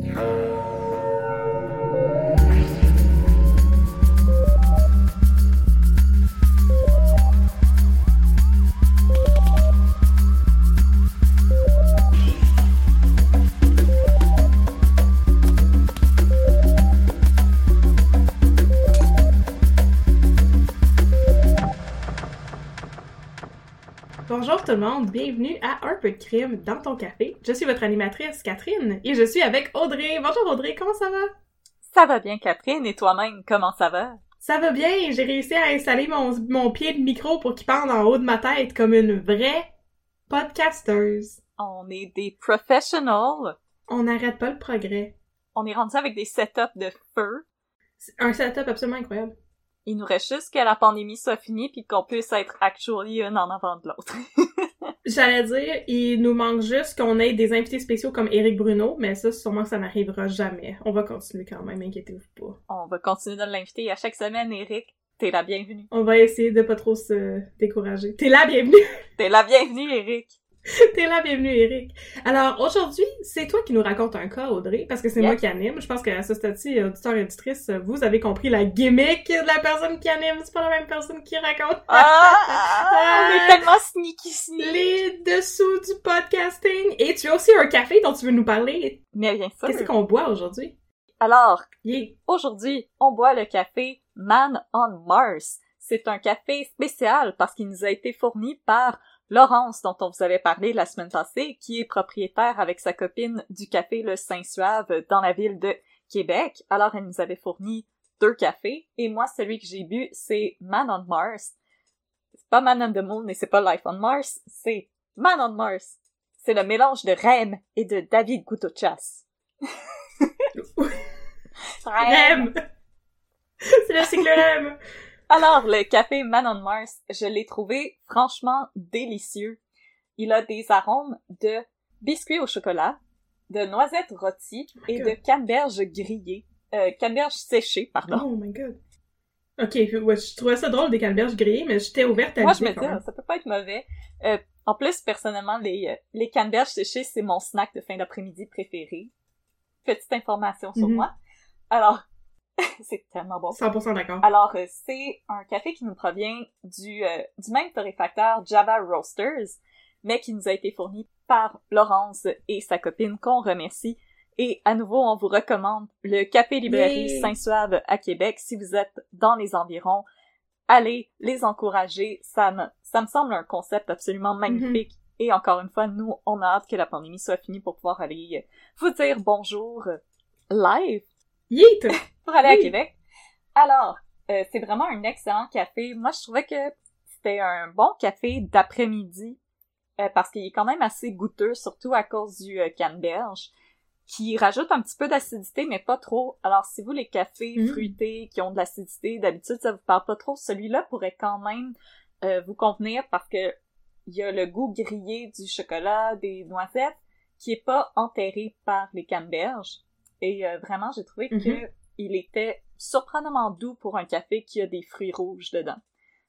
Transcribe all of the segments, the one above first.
people Bonjour tout le monde, bienvenue à Un peu de crime dans ton café. Je suis votre animatrice Catherine et je suis avec Audrey. Bonjour Audrey, comment ça va? Ça va bien, Catherine, et toi-même, comment ça va? Ça va bien, j'ai réussi à installer mon, mon pied de micro pour qu'il pende en haut de ma tête comme une vraie podcasteuse. On est des professionals. On n'arrête pas le progrès. On est rendu avec des setups de feu. Un setup absolument incroyable. Il nous reste juste que la pandémie soit finie puis qu'on puisse être actually une en avant de l'autre. J'allais dire, il nous manque juste qu'on ait des invités spéciaux comme Éric Bruno, mais ça, sûrement que ça n'arrivera jamais. On va continuer quand même, inquiétez-vous pas. On va continuer de l'inviter à chaque semaine, Eric. T'es la bienvenue. On va essayer de pas trop se décourager. T'es la bienvenue! T'es la bienvenue, Eric. T'es la bienvenue, Eric. Alors, aujourd'hui, c'est toi qui nous raconte un cas, Audrey, parce que c'est moi qui anime. Je pense qu'à ce stade-ci, auditeurs et auditrices, vous avez compris la gimmick de la personne qui anime. C'est pas la même personne qui raconte. Ah, on est tellement sneaky sneaky. Les dessous du podcasting. Et tu as aussi un café dont tu veux nous parler. Mais bien sûr. Qu'est-ce qu'on boit aujourd'hui? Alors, Yeah. Aujourd'hui, on boit le café Man on Mars. C'est un café spécial parce qu'il nous a été fourni par Laurence, dont on vous avait parlé la semaine passée, qui est propriétaire avec sa copine du café Le Saint-Suave dans la ville de Québec. Alors, elle nous avait fourni deux cafés. Et moi, celui que j'ai bu, c'est Man on Mars. C'est pas Man on the Moon et c'est pas Life on Mars, c'est Man on Mars. C'est le mélange de Rem et de David Couteau-Chasse. Rem! c'est le cycle Rem! Alors, le café Man on Mars, je l'ai trouvé franchement délicieux. Il a des arômes de biscuits au chocolat, de noisettes rôties Oh et God. de canneberges grillées. Euh, canneberges séchées, pardon. Oh my god. Ok, ouais, je trouvais ça drôle des canneberges grillées, mais j'étais ouverte à Moi, je me dis, ça peut pas être mauvais. Euh, en plus, personnellement, les, euh, les canneberges séchées, c'est mon snack de fin d'après-midi préféré. Petite information sur Mhm. moi. Alors, c'est tellement bon. 100% d'accord. Alors, euh, c'est un café qui nous provient du, euh, du même torréfacteur Java Roasters, mais qui nous a été fourni par Laurence et sa copine, qu'on remercie. Et à nouveau, on vous recommande le Café Librairie! Saint-Suave à Québec. Si vous êtes dans les environs, allez les encourager. Ça me, ça me semble un concept absolument magnifique. Et encore une fois, nous, on a hâte que la pandémie soit finie pour pouvoir aller euh, vous dire bonjour euh, live Yeet! pour aller à. Québec. Alors, euh, c'est vraiment un excellent café. Moi, je trouvais que c'était un bon café d'après-midi euh, parce qu'il est quand même assez goûteux, surtout à cause du euh, canneberge, qui rajoute un petit peu d'acidité, mais pas trop. Alors, si vous, les cafés Mhm. fruités qui ont de l'acidité, d'habitude, ça vous parle pas trop, celui-là pourrait quand même euh, vous convenir parce que il y a le goût grillé du chocolat, des noisettes, qui est pas enterré par les canneberges. Et euh, vraiment, j'ai trouvé Mhm. que il était surprenamment doux pour un café qui a des fruits rouges dedans.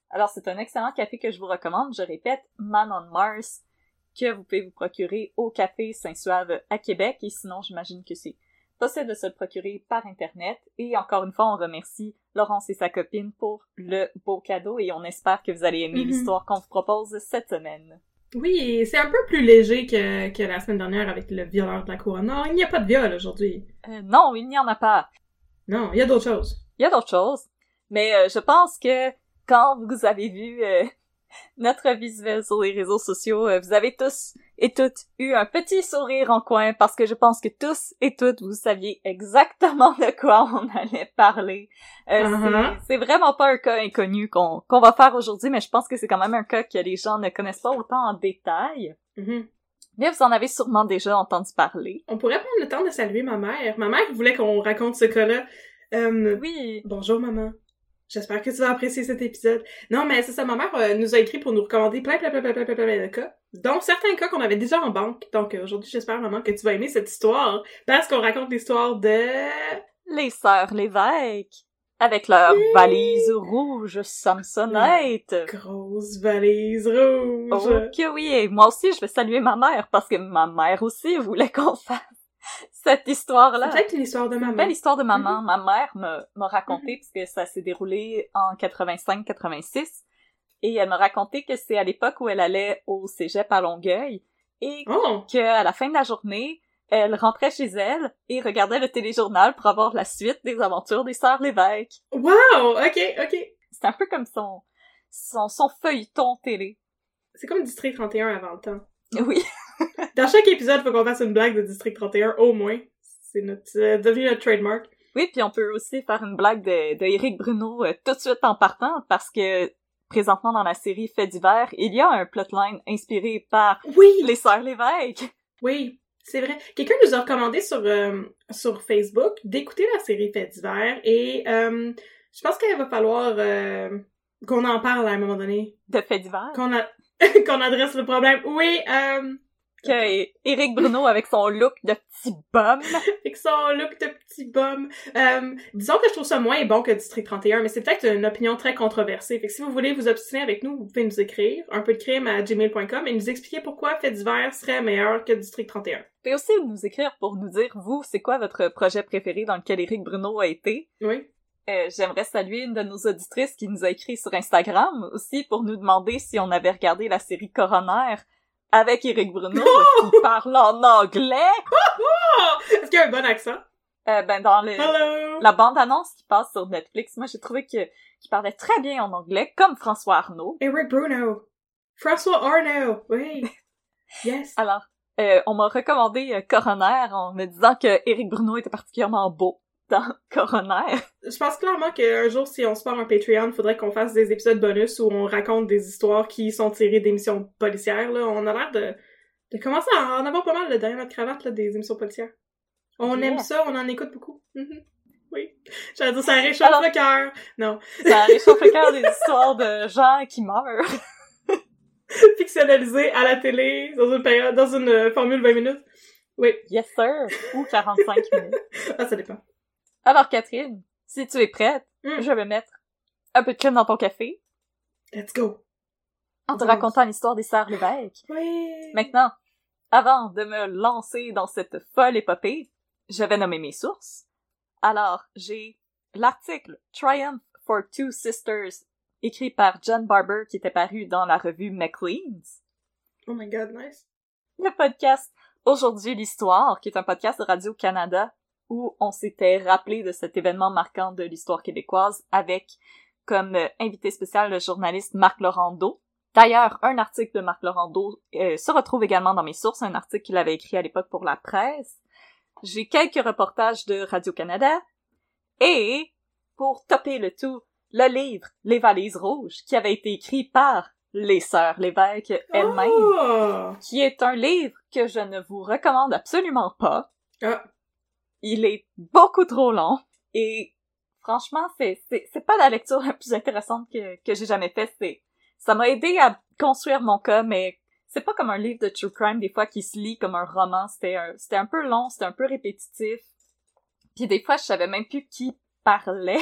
Alors, c'est un excellent café que je vous recommande. Je répète, Man on Mars, que vous pouvez vous procurer au Café Saint-Suave à Québec. Et sinon, j'imagine que c'est possible de se le procurer par Internet. Et encore une fois, on remercie Laurence et sa copine pour le beau cadeau et on espère que vous allez aimer Mhm. l'histoire qu'on vous propose cette semaine. Oui, c'est un peu plus léger que, que la semaine dernière avec le violeur de la couronne. Non, il n'y a pas de viol aujourd'hui. Euh, non, il n'y en a pas. Non, il y a d'autres choses. Il y a d'autres choses. Mais euh, je pense que quand vous avez vu euh, notre visuel sur les réseaux sociaux, euh, vous avez tous et toutes eu un petit sourire en coin parce que je pense que tous et toutes vous saviez exactement de quoi on allait parler. Euh, Uh-huh. c'est- C'est vraiment pas un cas inconnu qu'on va faire aujourd'hui, mais je pense que c'est quand même un cas que les gens ne connaissent pas autant en détail. Mhm. Mais vous en avez sûrement déjà entendu parler. On pourrait prendre le temps de saluer ma mère. Ma mère voulait qu'on raconte ce cas-là. Euh, Oui. Bonjour maman. J'espère que tu vas apprécier cet épisode. Non, mais c'est ça, ma mère euh, nous a écrit pour nous recommander plein, plein, plein, plein, plein, plein, plein de cas. dont certains cas qu'on avait déjà en banque. Donc euh, aujourd'hui, j'espère maman que tu vas aimer cette histoire. Parce qu'on raconte l'histoire de... Les sœurs l'évêque. Avec leur Oui. valise rouge Samsonite. Grosse valise rouge. Oh que oui, et moi aussi je vais saluer ma mère parce que ma mère aussi voulait qu'on fasse cette histoire-là. C'est peut-être une histoire de maman. belle histoire de maman. Ma mère m'a m'a raconté, puisque ça s'est déroulé en 85-86, et elle m'a raconté que c'est à l'époque où elle allait au cégep à Longueuil, et Oh! qu'à la fin de la journée, elle rentrait chez elle et regardait le téléjournal pour avoir la suite des aventures des sœurs l'évêque. Wow! Ok, ok. C'est un peu comme son, son, son feuilleton télé. C'est comme District 31 avant le temps. Oui. Dans chaque épisode, faut qu'on fasse une blague de District 31, au moins. C'est notre, devenu notre trademark. Oui, puis on peut aussi faire une blague de, de Eric Bruno euh, tout de suite en partant parce que présentement dans la série Fait divers, il y a un plotline inspiré par Oui! les sœurs l'évêque. Oui, c'est vrai. Quelqu'un nous a recommandé sur, euh, sur Facebook d'écouter la série Fait divers et euh, je pense qu'il va falloir qu'on en parle à un moment donné. De Fait. Qu'on a... qu'on adresse le problème. Oui, euh, Que Eric Bruno avec son look de petit bum. avec son look de petit bum. Euh, disons que je trouve ça moins bon que District 31, mais c'est peut-être une opinion très controversée. Fait que si vous voulez vous obstiner avec nous, vous pouvez nous écrire un peu de crime à gmail.com et nous expliquer pourquoi Fait divers serait meilleur que District 31. Vous pouvez aussi nous écrire pour nous dire, vous, c'est quoi votre projet préféré dans lequel Eric Bruno a été? Oui. Euh, J'aimerais saluer une de nos auditrices qui nous a écrit sur Instagram aussi pour nous demander si on avait regardé la série Coroner avec Eric Bruno qui parle en anglais. Est-ce qu'il y a un bon accent? Euh, ben dans le, Hello! la bande-annonce qui passe sur Netflix, moi j'ai trouvé qu'il parlait très bien en anglais, comme François Arnaud. Eric Bruno. François Arnaud. Oui. Yes. Alors, euh, on m'a recommandé euh, Coroner en me disant que Eric Bruno était particulièrement beau dans Coroner. Je pense clairement qu'un jour, si on se part un Patreon, faudrait qu'on fasse des épisodes bonus où on raconte des histoires qui sont tirées d'émissions policières. Là. On a l'air de, de commencer à en avoir pas mal là, derrière notre cravate là, des émissions policières. On Yeah. aime ça, on en écoute beaucoup. Mhm. Oui. J'allais dire, ça réchauffe Alors- le cœur. Non. Ça réchauffe le cœur des histoires de gens qui meurent. Fictionnalisé à la télé, dans une période, dans une euh, formule 20 minutes. Oui. Yes sir! Ou 45 minutes. Ah, ça dépend. Alors Catherine, si tu es prête, Mm. je vais mettre un peu de crème dans ton café Let's go. en te racontant l'histoire des sœurs l'évêque. Oui. Maintenant, avant de me lancer dans cette folle épopée, je vais nommer mes sources. Alors, j'ai l'article Triumph for Two Sisters, écrit par John Barber, qui était paru dans la revue McLean's. Oh my god, nice. Le podcast Aujourd'hui l'Histoire, qui est un podcast de Radio-Canada, où on s'était rappelé de cet événement marquant de l'histoire québécoise avec comme euh, invité spécial le journaliste Marc Laurando. D'ailleurs, un article de Marc Laurando euh, se retrouve également dans mes sources, un article qu'il avait écrit à l'époque pour la presse. J'ai quelques reportages de Radio-Canada. Et, pour topper le tout, le livre Les valises rouges, qui avait été écrit par les sœurs l'évêque elles-mêmes Oh! qui est un livre que je ne vous recommande absolument pas. Ah. Il est beaucoup trop long et franchement, c'est c'est c'est pas la lecture la plus intéressante que que j'ai jamais faite. C'est ça m'a aidé à construire mon cas, mais c'est pas comme un livre de true crime des fois qui se lit comme un roman. C'était un c'était un peu long, c'était un peu répétitif. Puis des fois, je savais même plus qui parlait.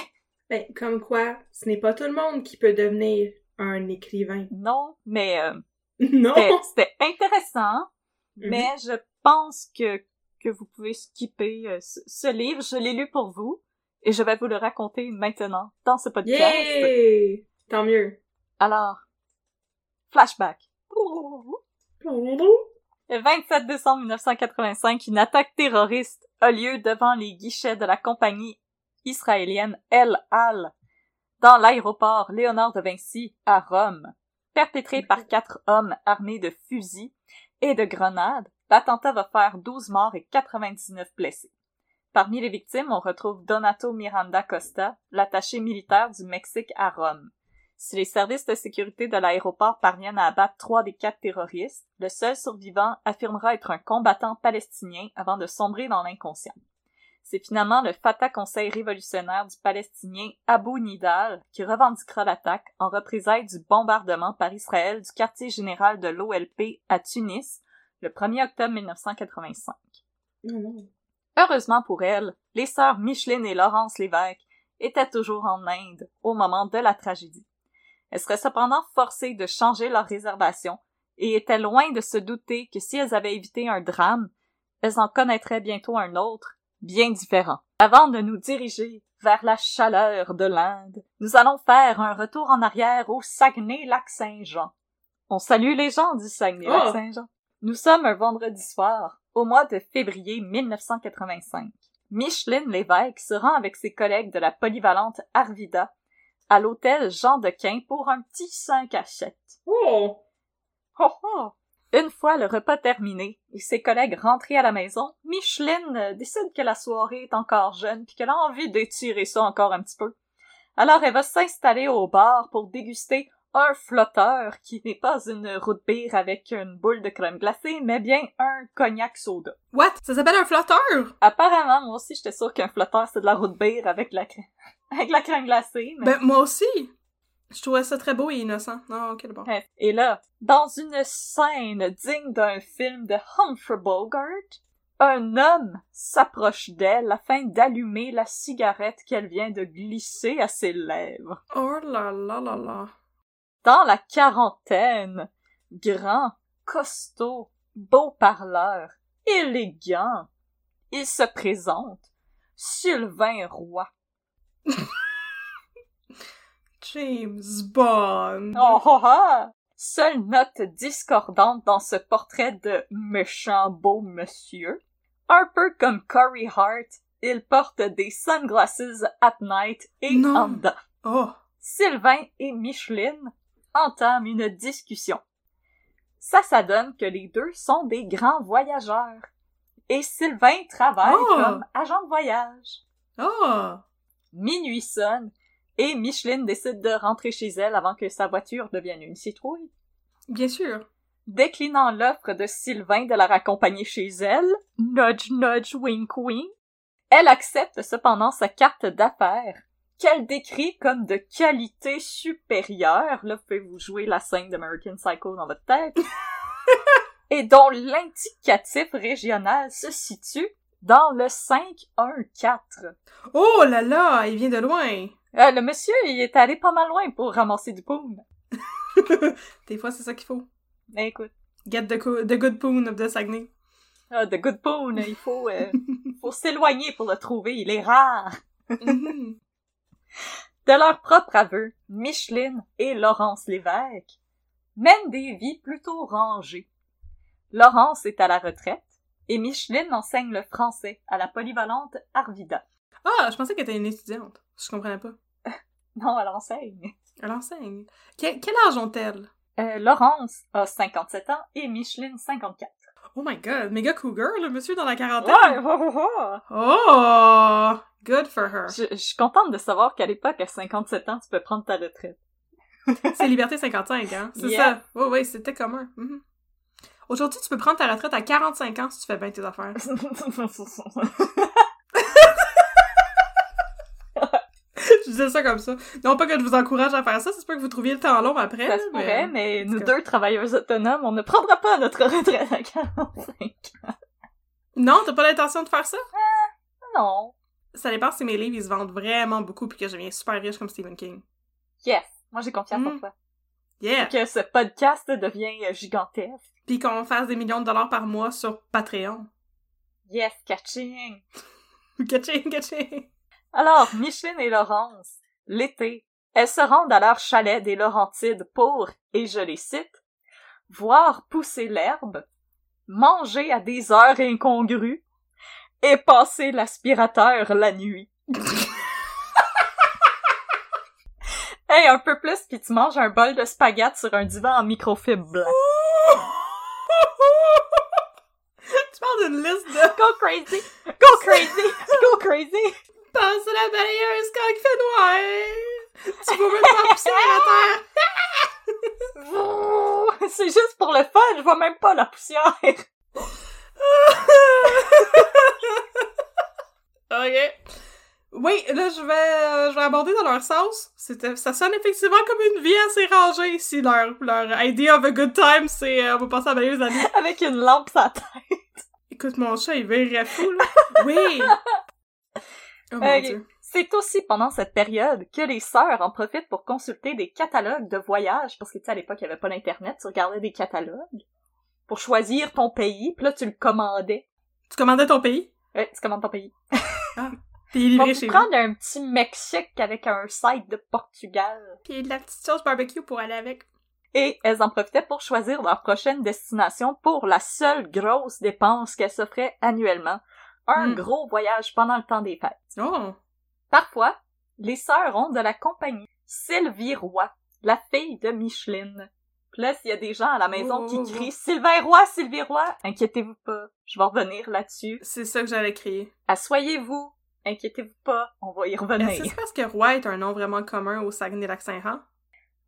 Ben, comme quoi, ce n'est pas tout le monde qui peut devenir un écrivain. Non, mais euh, Non! c'était intéressant. Mhm. Mais je pense que, que vous pouvez skipper euh, ce, ce livre. Je l'ai lu pour vous et je vais vous le raconter maintenant dans ce podcast. Yay! Tant mieux. Alors, flashback. Le 27 décembre 1985, une attaque terroriste a lieu devant les guichets de la compagnie israélienne El Al dans l'aéroport Léonard de Vinci à Rome. Perpétré par quatre hommes armés de fusils et de grenades, l'attentat va faire 12 morts et 99 blessés. Parmi les victimes, on retrouve Donato Miranda Costa, l'attaché militaire du Mexique à Rome. Si les services de sécurité de l'aéroport parviennent à abattre trois des quatre terroristes, le seul survivant affirmera être un combattant palestinien avant de sombrer dans l'inconscient. C'est finalement le Fatah Conseil révolutionnaire du Palestinien Abu Nidal qui revendiquera l'attaque en représailles du bombardement par Israël du quartier général de l'OLP à Tunis le 1er octobre 1985. Heureusement pour elle, les sœurs Micheline et Laurence Lévesque étaient toujours en Inde au moment de la tragédie. Elles seraient cependant forcées de changer leur réservation et étaient loin de se douter que si elles avaient évité un drame, elles en connaîtraient bientôt un autre, bien différent. Avant de nous diriger vers la chaleur de l'Inde, nous allons faire un retour en arrière au Saguenay-Lac-Saint-Jean. On salue les gens du Saguenay-Lac-Saint-Jean. Nous sommes un vendredi soir, au mois de février 1985. Micheline Lévesque se rend avec ses collègues de la polyvalente Arvida à l'hôtel Jean de Quin pour un petit 5 à 7. Oh! Oh oh! Une fois le repas terminé et ses collègues rentrés à la maison, Micheline euh, décide que la soirée est encore jeune puis qu'elle a envie d'étirer ça encore un petit peu. Alors elle va s'installer au bar pour déguster un flotteur qui n'est pas une route bière avec une boule de crème glacée, mais bien un cognac soda. What? Ça s'appelle un flotteur? Apparemment, moi aussi, j'étais sûre qu'un flotteur, c'est de la route bière avec la crème, avec la crème glacée, mais... Ben, moi aussi! Je trouvais ça très beau et innocent. Non, ok, d'abord. Ouais. Et là, dans une scène digne d'un film de Humphrey Bogart, un homme s'approche d'elle afin d'allumer la cigarette qu'elle vient de glisser à ses lèvres. Oh là là là là. Dans la quarantaine, grand, costaud, beau parleur, élégant, il se présente, Sylvain Roy. James Bond. Oh, oh, oh! Seule note discordante dans ce portrait de méchant beau monsieur. Un peu comme Corey Hart, il porte des sunglasses at night et Non. Oh. Sylvain et Micheline entament une discussion. Ça, ça donne que les deux sont des grands voyageurs. Et Sylvain travaille Oh! comme agent de voyage. Oh. Minuit sonne et Micheline décide de rentrer chez elle avant que sa voiture devienne une citrouille. Bien sûr. Déclinant l'offre de Sylvain de la raccompagner chez elle, nudge nudge wink wink, elle accepte cependant sa carte d'affaires, qu'elle décrit comme de qualité supérieure, là pouvez-vous jouer la scène d'American Psycho dans votre tête, et dont l'indicatif régional se situe dans le 514. Oh là là, il vient de loin. Euh, le monsieur, il est allé pas mal loin pour ramasser du poum. Des fois, c'est ça qu'il faut. Mais écoute, Get the, co- the good poon of the Saguenay. ah, de good poon, il faut, euh, faut s'éloigner pour le trouver, il est rare. De leur propre aveu, Micheline et Laurence Lévesque mènent des vies plutôt rangées. Laurence est à la retraite et Micheline enseigne le français à la polyvalente Arvida. Ah, je pensais qu'elle était une étudiante. Je comprenais pas. Non, elle enseigne. Elle enseigne. Que- quel âge ont-elles? Euh, Laurence a 57 ans et Micheline 54. Oh my god, méga cougar, le monsieur dans la quarantaine? Ouais, ouais, ouais, ouais. Oh! Good for her. Je, je suis contente de savoir qu'à l'époque, à 57 ans, tu peux prendre ta retraite. C'est Liberté 55, hein? C'est Yeah. ça. Oui, oui, c'était commun. Mhm. Aujourd'hui, tu peux prendre ta retraite à 45 ans si tu fais bien tes affaires. je disais ça comme ça. Non pas que je vous encourage à faire ça, c'est pas que vous trouviez le temps long après. Ça se pourrait, mais nous deux travailleuses autonomes, on ne prendra pas notre retraite à 45 ans. Non, t'as pas l'intention de faire ça? Non. Ça dépend si mes livres ils se vendent vraiment beaucoup puis que je deviens super riche comme Stephen King. Yes. Moi, j'ai confiance en Mm. toi. Yeah! Que ce podcast devient euh, gigantesque. Puis qu'on fasse des millions de dollars par mois sur Patreon. Yes, catching. Catching, catching! Alors, Micheline et Laurence, l'été, elles se rendent à leur chalet des Laurentides pour, et je les cite, voir pousser l'herbe, manger à des heures incongrues et passer l'aspirateur la nuit. hey, un peu plus, puis tu manges un bol de spaghettes sur un divan en microfibre blanc. tu parles d'une liste de Go crazy! Go crazy! Go crazy! Passer la balayeuse quand il fait noir. Tu vas mettre ta poussière à terre. C'est juste pour le fun, je vois même pas la poussière. ok. Oui, là, je vais, euh, je vais aborder dans leur sens. C'était, ça sonne effectivement comme une vie assez rangée ici. Leur, leur idea of a good time, c'est euh, on va passer à la balayeuse à. Avec une lampe sur la tête. Écoute, mon chat, il verrait fou, là. Oui! Oh dieu. C'est aussi pendant cette période que les sœurs en profitent pour consulter des catalogues de voyage, parce que tu sais, à l'époque, il n'y avait pas d'internet, tu regardais des catalogues pour choisir ton pays, puis là, tu le commandais. Tu commandais ton pays? Ouais, tu commandes ton pays. Livré vous. prendre un petit Mexique avec un site de Portugal. Puis de la petite sauce barbecue pour aller avec. Et elles en profitaient pour choisir leur prochaine destination pour la seule grosse dépense qu'elles s'offraient annuellement. Un Hmm. gros voyage pendant le temps des fêtes. Oh! Parfois, les sœurs ont de la compagnie. Sylvie Roy, la fille de Micheline. Puis là, s'il y a des gens à la maison Oh, qui oh, crient Sylvain Roy, Sylvie Roy, inquiétez-vous pas, je vais revenir là-dessus. C'est ça que j'allais crier. Assoyez-vous, inquiétez-vous pas, on va y Est-ce que revenir. c'est parce que Roy est un nom vraiment commun au Saguenay-Lac-Saint-Jean?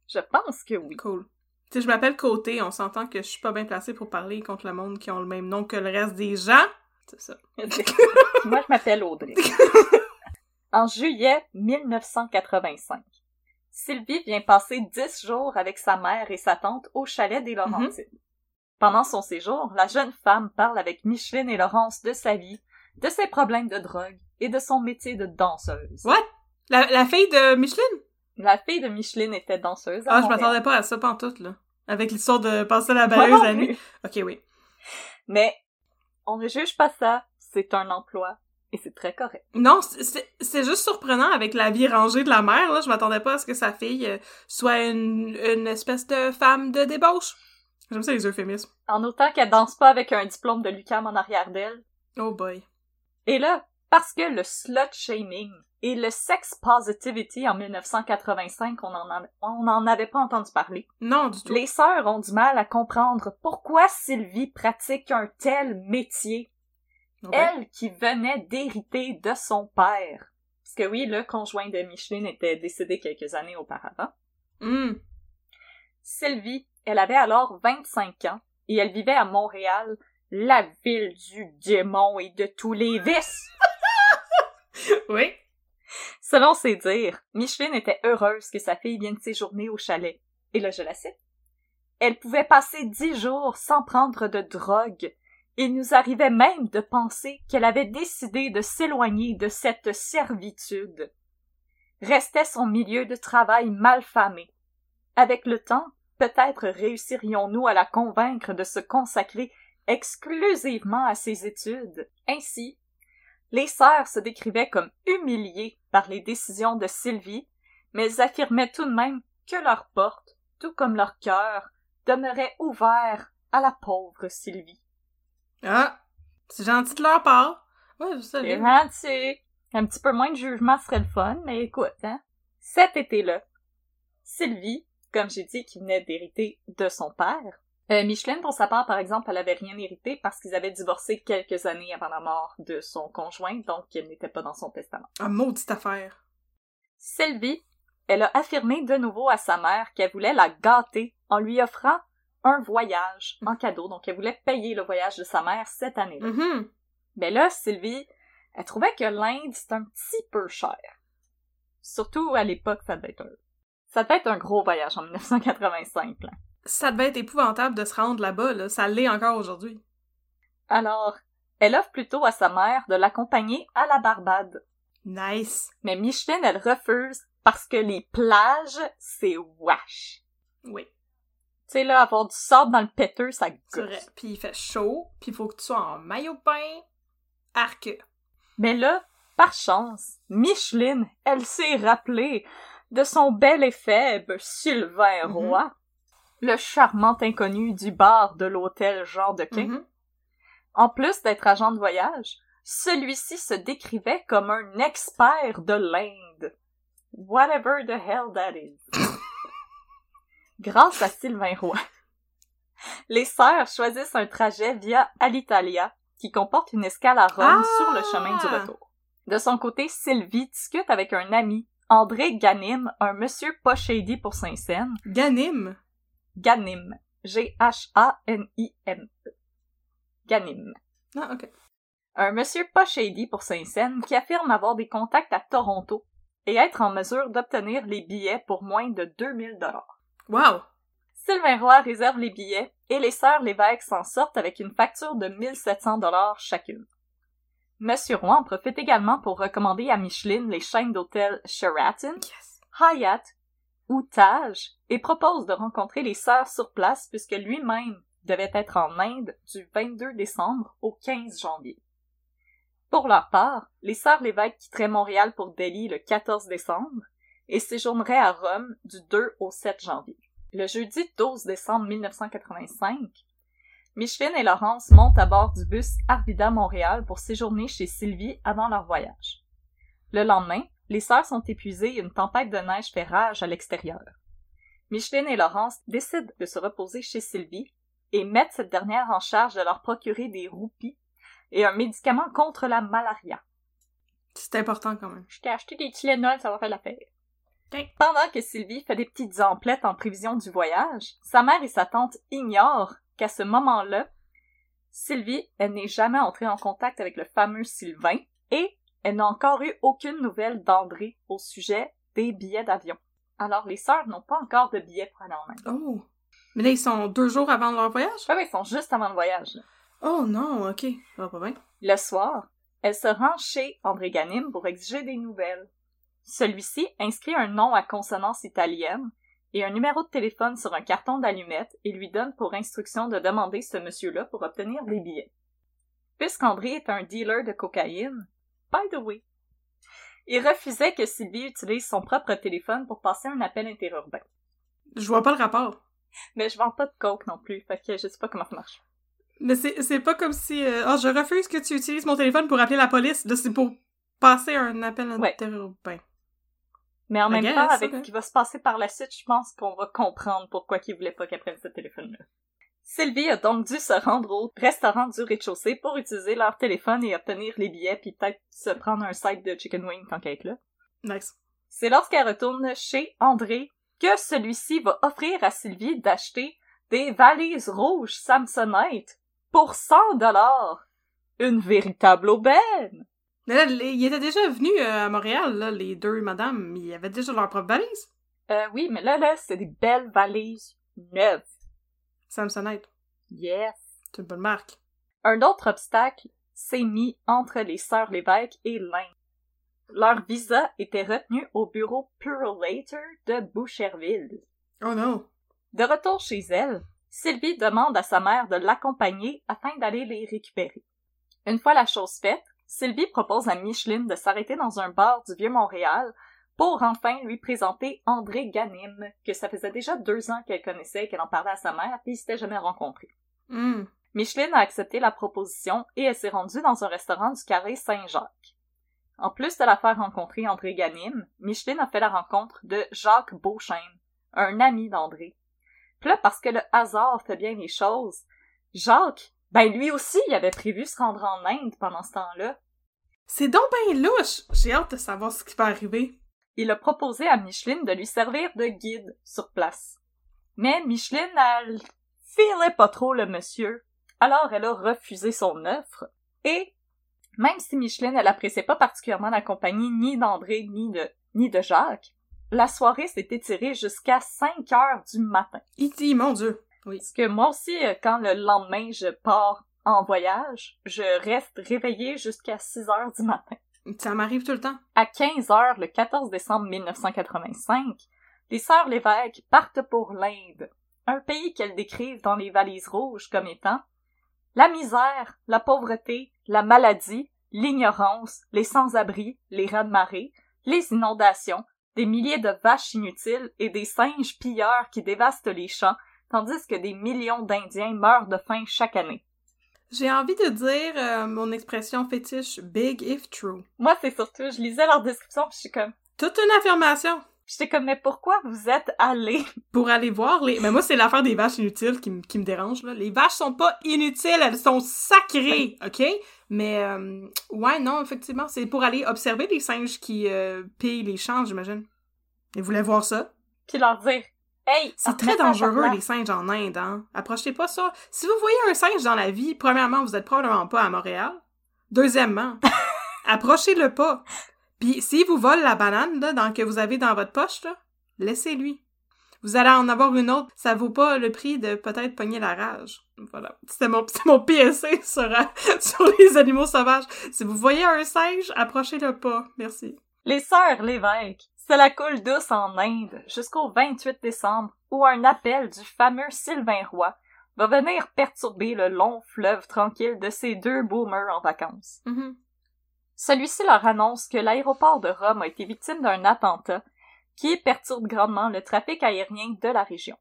Je pense que oui. Cool. Tu sais, je m'appelle Côté, on s'entend que je suis pas bien placée pour parler contre le monde qui ont le même nom que le reste des gens. C'est ça. Moi, je m'appelle Audrey. en juillet 1985, Sylvie vient passer dix jours avec sa mère et sa tante au chalet des Laurentides. Pendant son séjour, la jeune femme parle avec Micheline et Laurence de sa vie, de ses problèmes de drogue et de son métier de danseuse. What? La, la fille de Micheline? La fille de Micheline était danseuse. à Ah, je Montréal. m'attendais pas à ça pantoute, là. Avec l'histoire de passer la balayeuse la nuit. Ok, oui. Mais on ne juge pas ça, c'est un emploi et c'est très correct. Non, c'est- juste surprenant avec la vie rangée de la mère, là. Je m'attendais pas à ce que sa fille euh, soit une, une espèce de femme de débauche. J'aime ça les euphémismes. En autant qu'elle danse pas avec un diplôme de l'UQAM en arrière d'elle, Oh boy. Et là, parce que le slut shaming et le sex positivity en 1985, on en, a- on n'en avait pas entendu parler. Non, du tout. Les sœurs ont du mal à comprendre pourquoi Sylvie pratique un tel métier, Ouais. elle qui venait d'hériter de son père. Parce que oui, le conjoint de Micheline était décédé quelques années auparavant. Hmm. Sylvie, elle avait alors 25 ans et elle vivait à Montréal, la ville du démon et de tous les vices. Oui. Selon ses dires, Micheline était heureuse que sa fille vienne séjourner au chalet. Et là, je la cite. Elle pouvait passer dix jours sans prendre de drogue. Il nous arrivait même de penser qu'elle avait décidé de s'éloigner de cette servitude. Restait son milieu de travail malfamé. Avec le temps, peut-être réussirions-nous à la convaincre de se consacrer exclusivement à ses études. Ainsi, les sœurs se décrivaient comme humiliées par les décisions de Sylvie, mais elles affirmaient tout de même que leur porte, tout comme leur cœur, demeurait ouvert à la pauvre Sylvie. Ah. C'est gentil de leur part. Ouais, je sais. C'est gentil. Un petit peu moins de jugement serait le fun, mais écoute, hein. Cet été-là, Sylvie, comme j'ai dit, qui venait d'hériter de son père, euh, Micheline, pour sa part, par exemple, elle avait rien hérité parce qu'ils avaient divorcé quelques années avant la mort de son conjoint, donc elle n'était pas dans son testament. Ah, maudite affaire. Sylvie, elle a affirmé de nouveau à sa mère qu'elle voulait la gâter en lui offrant un voyage en cadeau. Donc, elle voulait payer le voyage de sa mère cette année-là. Mhm. Mais là, Sylvie, elle trouvait que l'Inde, c'est un petit peu cher. Surtout à l'époque, ça devait être un... Ça devait être un gros voyage en 1985, là. Ça devait être épouvantable de se rendre là-bas, là. Ça l'est encore aujourd'hui. Alors, elle offre plutôt à sa mère de l'accompagner à la Barbade. Nice. Mais Micheline, elle refuse parce que les plages, c'est wash. Oui. Tu sais, là, avoir du sable dans le péteux, ça gosse. Puis il fait chaud, puis il faut que tu sois en maillot de bain. Arc. Mais là, par chance, Micheline, elle s'est rappelée de son bel et faible Sylvain Mhm. Roy. Le charmant inconnu du bar de l'hôtel Jean de Quin. Mhm. En plus d'être agent de voyage, celui-ci se décrivait comme un expert de l'Inde. Whatever the hell that is. Grâce à Sylvain Roy, les sœurs choisissent un trajet via Alitalia qui comporte une escale à Rome Ah! sur le chemin du retour. De son côté, Sylvie discute avec un ami, André Ganim, un monsieur pas shady pour Saint-Saëns. Ganim? Ganim. G-H-A-N-I-M-E. Ganim. Ah, ok. Un monsieur pas shady pour Saint-Saëns qui affirme avoir des contacts à Toronto et être en mesure d'obtenir les billets pour moins de 2000 dollars. Wow. Sylvain Roy réserve les billets et les sœurs Lévesque s'en sortent avec une facture de 1700 dollars chacune. Monsieur Roy en profite également pour recommander à Micheline les chaînes d'hôtels Sheraton, Yes. Hyatt ou Taj et propose de rencontrer les sœurs sur place puisque lui-même devait être en Inde du 22 décembre au 15 janvier. Pour leur part, les sœurs Lévesque quitteraient Montréal pour Delhi le 14 décembre et séjourneraient à Rome du 2 au 7 janvier. Le jeudi 12 décembre 1985, Micheline et Laurence montent à bord du bus Arvida Montréal pour séjourner chez Sylvie avant leur voyage. Le lendemain, les sœurs sont épuisées et une tempête de neige fait rage à l'extérieur. Micheline et Laurence décident de se reposer chez Sylvie et mettent cette dernière en charge de leur procurer des roupies et un médicament contre la malaria. C'est important quand même. Je t'ai acheté des Tylenol, ça va faire l'affaire. Pendant que Sylvie fait des petites emplettes en prévision du voyage, sa mère et sa tante ignorent qu'à ce moment-là, Sylvie, elle n'est jamais entrée en contact avec le fameux Sylvain et elle n'a encore eu aucune nouvelle d'André au sujet des billets d'avion. Alors les sœurs n'ont pas encore de billets pour aller en Inde. Oh. Mais là, ils sont deux jours avant leur voyage? Ouais, ouais, ils sont juste avant le voyage. Oh non, ok. Ça va pas bien. Le soir, elle se rend chez André Ganim pour exiger des nouvelles. Celui-ci inscrit un nom à consonance italienne et un numéro de téléphone sur un carton d'allumettes et lui donne pour instruction de demander ce monsieur-là pour obtenir des billets. Puisqu'André est un dealer de cocaïne, by the way, il refusait que Sylvie utilise son propre téléphone pour passer un appel interurbain. Je vois pas le rapport. Mais je vends pas de coke non plus, fait que je sais pas comment ça marche. Mais c'est pas comme si... euh, Ah, je refuse que tu utilises mon téléphone pour appeler la police. C'est pour passer un appel Ouais. interurbain. Mais en I même guess, temps, avec ce qui va se passer par la suite, je pense qu'on va comprendre pourquoi il voulait pas qu'elle prenne ce téléphone-là. Sylvie a donc dû se rendre au restaurant du rez-de-chaussée pour utiliser leur téléphone et obtenir les billets puis peut-être se prendre un side de chicken wing tant qu'elle est là. Nice. C'est lorsqu'elle retourne chez André que celui-ci va offrir à Sylvie d'acheter des valises rouges Samsonite pour 100 dollars. Une véritable aubaine! Mais là, ils étaient déjà venus euh, à Montréal, là, les deux madames. Ils avaient déjà leur propre valise. Euh, oui, mais là, là, c'est des belles valises neuves. Samsonite. Yes! C'est une bonne marque. Un autre obstacle s'est mis entre les sœurs Lévesque et l'Inde. Leur visa était retenu au bureau Purolator de Boucherville. Oh non. De retour chez elle, Sylvie demande à sa mère de l'accompagner afin d'aller les récupérer. Une fois la chose faite, Sylvie propose à Micheline de s'arrêter dans un bar du Vieux-Montréal pour enfin lui présenter André Ganim, que ça faisait déjà deux ans qu'elle connaissait et qu'elle en parlait à sa mère, puis ils s'étaient jamais rencontrés. Hmm. Micheline a accepté la proposition et elle s'est rendue dans un restaurant du carré Saint-Jacques. En plus de la faire rencontrer André Ganim, Micheline a fait la rencontre de Jacques Beauchesne, un ami d'André. Puis là, parce que le hasard fait bien les choses, Jacques, ben lui aussi, il avait prévu se rendre en Inde pendant ce temps-là. C'est donc ben louche. J'ai hâte de savoir ce qui va arriver. Il a proposé à Micheline de lui servir de guide sur place. Mais Micheline, elle filait pas trop le monsieur. Alors elle a refusé son offre. Et, même si Micheline, elle appréciait pas particulièrement la compagnie ni d'André ni de, ni de Jacques, la soirée s'est étirée jusqu'à 5 heures du matin. Dit, mon dieu. Oui. Parce que moi aussi, quand le lendemain je pars en voyage, je reste réveillée jusqu'à 6 heures du matin. Ça m'arrive tout le temps. À 15 heures le 14 décembre 1985, les sœurs Lévesque partent pour l'Inde, un pays qu'elles décrivent dans les valises rouges comme étant la misère, la pauvreté, la maladie, l'ignorance, les sans-abri, les rats de marée, les inondations, des milliers de vaches inutiles et des singes pilleurs qui dévastent les champs, tandis que des millions d'Indiens meurent de faim chaque année. J'ai envie de dire euh, mon expression fétiche big if true. Moi, c'est surtout, je lisais leur description, puis je suis comme, Toute une affirmation j'étais comme, mais pourquoi vous êtes allés? pour aller voir les. Mais moi, c'est l'affaire des vaches inutiles qui, me- qui me dérange. Là. Les vaches sont pas inutiles, elles sont sacrées, ok? Mais euh, ouais, non, effectivement, c'est pour aller observer les singes qui euh, pillent les champs, j'imagine. Ils voulaient voir ça. Puis leur dire, hey, C'est très dangereux, les singes en Inde, hein. Approchez pas ça. Si vous voyez un singe dans la vie, premièrement, vous êtes probablement pas à Montréal. Deuxièmement, approchez-le pas. Puis s'il vous vole la banane, là, dans, que vous avez dans votre poche, laissez-lui. Vous allez en avoir une autre. Ça vaut pas le prix de peut-être pogner la rage. Voilà. C'était mon, mon PSC sur, euh, sur les animaux sauvages. Si vous voyez un singe, approchez-le pas. Merci. Les sœurs l'évêque, c'est la coule douce en Inde jusqu'au 28 décembre où un appel du fameux Sylvain Roy va venir perturber le long fleuve tranquille de ces deux boomers en vacances. Mhm. Celui-ci leur annonce que l'aéroport de Rome a été victime d'un attentat qui perturbe grandement le trafic aérien de la région.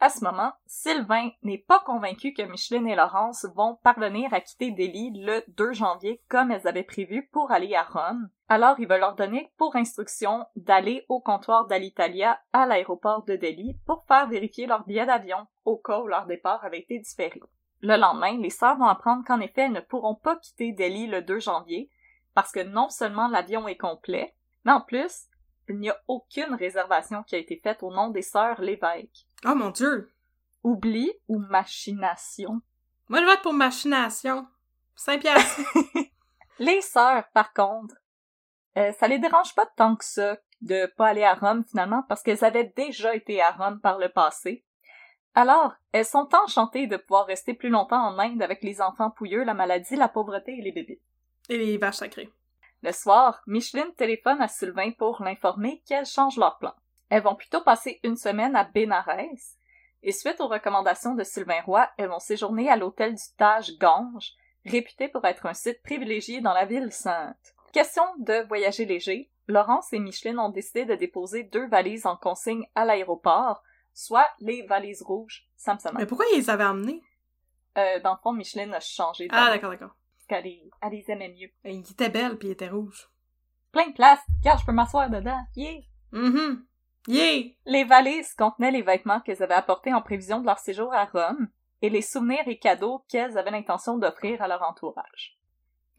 À ce moment, Sylvain n'est pas convaincu que Micheline et Laurence vont parvenir à quitter Delhi le 2 janvier comme elles avaient prévu pour aller à Rome. Alors il va leur donner pour instruction d'aller au comptoir d'Alitalia à l'aéroport de Delhi pour faire vérifier leur billet d'avion au cas où leur départ avait été différé. Le lendemain, les sœurs vont apprendre qu'en effet elles ne pourront pas quitter Delhi le 2 janvier parce que non seulement l'avion est complet, mais en plus, il n'y a aucune réservation qui a été faite au nom des sœurs l'évêque. Oh mon dieu. Oubli ou machination? Moi, je vote pour machination. 5 piastres. Les sœurs, par contre, euh, ça les dérange pas tant que ça de pas aller à Rome finalement parce qu'elles avaient déjà été à Rome par le passé. Alors, elles sont enchantées de pouvoir rester plus longtemps en Inde avec les enfants pouilleux, la maladie, la pauvreté et les bébés. Et les vaches sacrées. Le soir, Micheline téléphone à Sylvain pour l'informer qu'elles changent leur plan. Elles vont plutôt passer une semaine à Bénarès, et suite aux recommandations de Sylvain Roy, elles vont séjourner à l'hôtel du Taj Gange, réputé pour être un site privilégié dans la ville sainte. Question de voyager léger, Laurence et Micheline ont décidé de déposer deux valises en consigne à l'aéroport, soit les valises rouges Samsonite. Mais pourquoi ils les avaient emmenés? Euh, dans le fond, Micheline a changé de Ah, d'accord, d'accord. parce qu'elle les, aimait mieux. Et Il était belle puis il était rouge. Plein de place, car je peux m'asseoir dedans. Yeah! Mhm. Yeah! Les valises contenaient les vêtements qu'elles avaient apportés en prévision de leur séjour à Rome et les souvenirs et cadeaux qu'elles avaient l'intention d'offrir à leur entourage.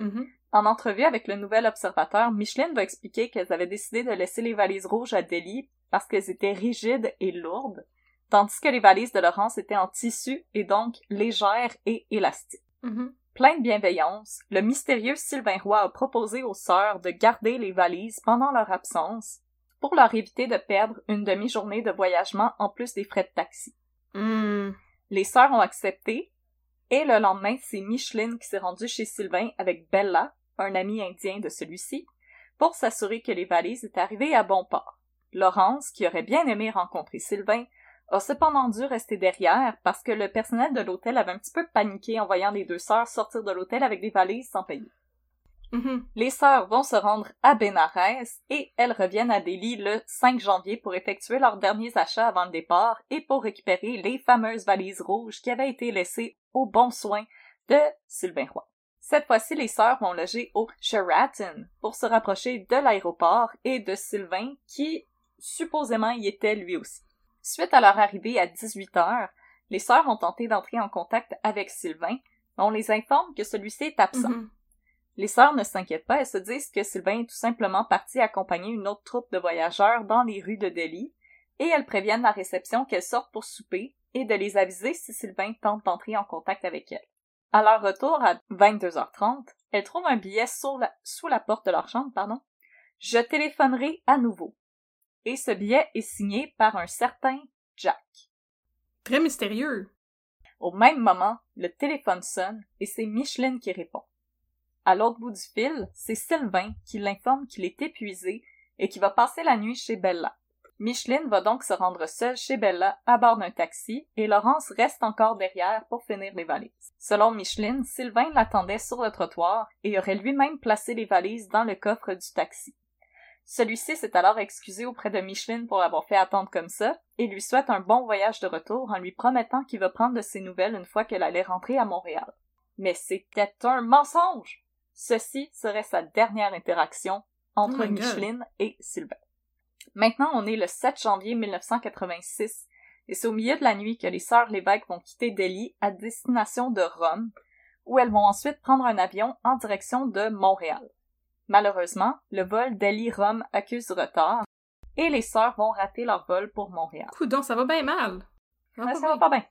Mhm. En entrevue avec le nouvel observateur, Micheline va expliquer qu'elles avaient décidé de laisser les valises rouges à Delhi parce qu'elles étaient rigides et lourdes, tandis que les valises de Laurence étaient en tissu et donc légères et élastiques. Mhm. Plein de bienveillance, le mystérieux Sylvain Roy a proposé aux sœurs de garder les valises pendant leur absence pour leur éviter de perdre une demi-journée de voyagement en plus des frais de taxi. Mm. Les sœurs ont accepté, et le lendemain, c'est Micheline qui s'est rendue chez Sylvain avec Bella, un ami indien de celui-ci, pour s'assurer que les valises étaient arrivées à bon port. Laurence, qui aurait bien aimé rencontrer Sylvain, a cependant dû rester derrière parce que le personnel de l'hôtel avait un petit peu paniqué en voyant les deux sœurs sortir de l'hôtel avec des valises sans payer. Mhm. Les sœurs vont se rendre à Bénarès et elles reviennent à Delhi le 5 janvier pour effectuer leurs derniers achats avant le départ et pour récupérer les fameuses valises rouges qui avaient été laissées au bon soin de Sylvain Roy. Cette fois-ci, les sœurs vont loger au Sheraton pour se rapprocher de l'aéroport et de Sylvain qui supposément y était lui aussi. Suite à leur arrivée à 18 heures, les sœurs ont tenté d'entrer en contact avec Sylvain, mais on les informe que celui-ci est absent. Mhm. Les sœurs ne s'inquiètent pas, elles se disent que Sylvain est tout simplement parti accompagner une autre troupe de voyageurs dans les rues de Delhi, et elles préviennent la réception qu'elles sortent pour souper et de les aviser si Sylvain tente d'entrer en contact avec elles. À leur retour à 22h30, elles trouvent un billet sous la, sous la porte de leur chambre, pardon. Je téléphonerai à nouveau. Et ce billet est signé par un certain Jack. Très mystérieux. Au même moment, le téléphone sonne et c'est Micheline qui répond. À l'autre bout du fil, c'est Sylvain qui l'informe qu'il est épuisé et qu'il va passer la nuit chez Bella. Micheline va donc se rendre seule chez Bella à bord d'un taxi et Laurence reste encore derrière pour finir les valises. Selon Micheline, Sylvain l'attendait sur le trottoir et aurait lui-même placé les valises dans le coffre du taxi. Celui-ci s'est alors excusé auprès de Micheline pour l'avoir fait attendre comme ça et lui souhaite un bon voyage de retour en lui promettant qu'il va prendre de ses nouvelles une fois qu'elle allait rentrer à Montréal. Mais c'était un mensonge! Ceci serait sa dernière interaction entre Oh. Micheline et Sylvain. Maintenant, on est le 7 janvier 1986 et c'est au milieu de la nuit que les sœurs Lévesque vont quitter Delhi à destination de Rome, où elles vont ensuite prendre un avion en direction de Montréal. Malheureusement, le vol Delhi-Rome accuse du retard et les sœurs vont rater leur vol pour Montréal. Coudon, ça va bien mal. Ça va va bien. pas bien.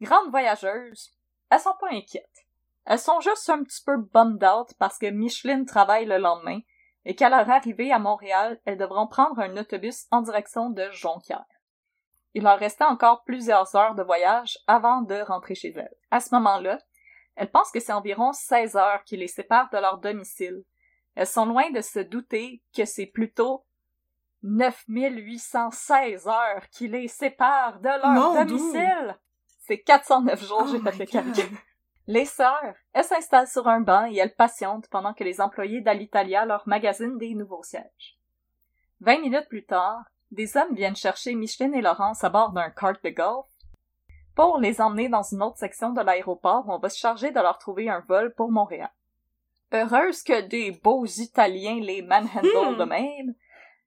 Grandes voyageuses, elles sont pas inquiètes. Elles sont juste un petit peu bummed out parce que Micheline travaille le lendemain et qu'à leur arrivée à Montréal, elles devront prendre un autobus en direction de Jonquière. Il leur restait encore plusieurs heures de voyage avant de rentrer chez elles. À ce moment-là, elles pensent que c'est environ 16 heures qui les séparent de leur domicile. Elles sont loin de se douter que c'est plutôt 9816 heures qui les séparent de leur domicile. C'est 409 jours, Oh j'ai fait le calcul. Les sœurs, elles s'installent sur un banc et elles patientent pendant que les employés d'Alitalia leur magasinent des nouveaux sièges. Vingt minutes plus tard, des hommes viennent chercher Micheline et Laurence à bord d'un kart de golf pour les emmener dans une autre section de l'aéroport où on va se charger de leur trouver un vol pour Montréal. Heureuses que des beaux Italiens les manhandlent Hmm. de même,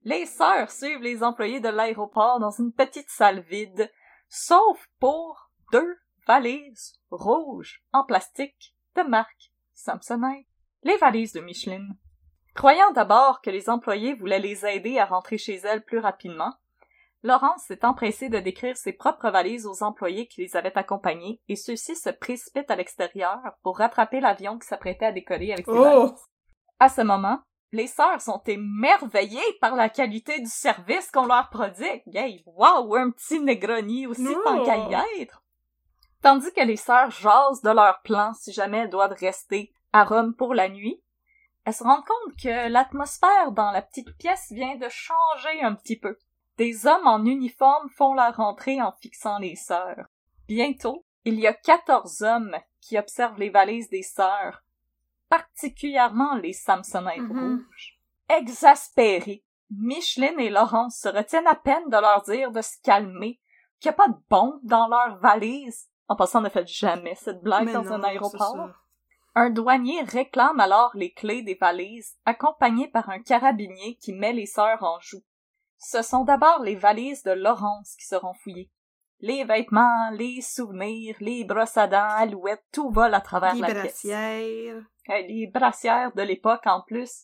les sœurs suivent les employés de l'aéroport dans une petite salle vide, sauf pour deux valises rouges en plastique de marque Samsonite. Les valises de Micheline. Croyant d'abord que les employés voulaient les aider à rentrer chez elles plus rapidement, Laurence s'est empressée de décrire ses propres valises aux employés qui les avaient accompagnés et ceux-ci se précipitent à l'extérieur pour rattraper l'avion qui s'apprêtait à décoller avec ses Oh! valises. À ce moment, les sœurs sont émerveillées par la qualité du service qu'on leur prodigue. Hey, wow, un petit Negroni aussi, tant qu'à y être. Tandis que les sœurs jasent de leur plan si jamais elles doivent rester à Rome pour la nuit, elles se rendent compte que l'atmosphère dans la petite pièce vient de changer un petit peu. Des hommes en uniforme font leur entrée en fixant les sœurs. Bientôt, il y a quatorze hommes qui observent les valises des sœurs, particulièrement les Samsonites Mhm. rouges. Exaspérés, Micheline et Laurence se retiennent à peine de leur dire de se calmer, qu'il n'y a pas de bombe dans leurs valises. En passant, ne faites jamais cette blague Mais dans non, un aéroport. Un douanier réclame alors les clés des valises, accompagné par un carabinier qui met les sœurs en joue. Ce sont d'abord les valises de Laurence qui seront fouillées. Les vêtements, les souvenirs, les brosses à dents, alouettes, tout vole à travers Les la pièce. brassières. Eh, Les brassières de l'époque en plus.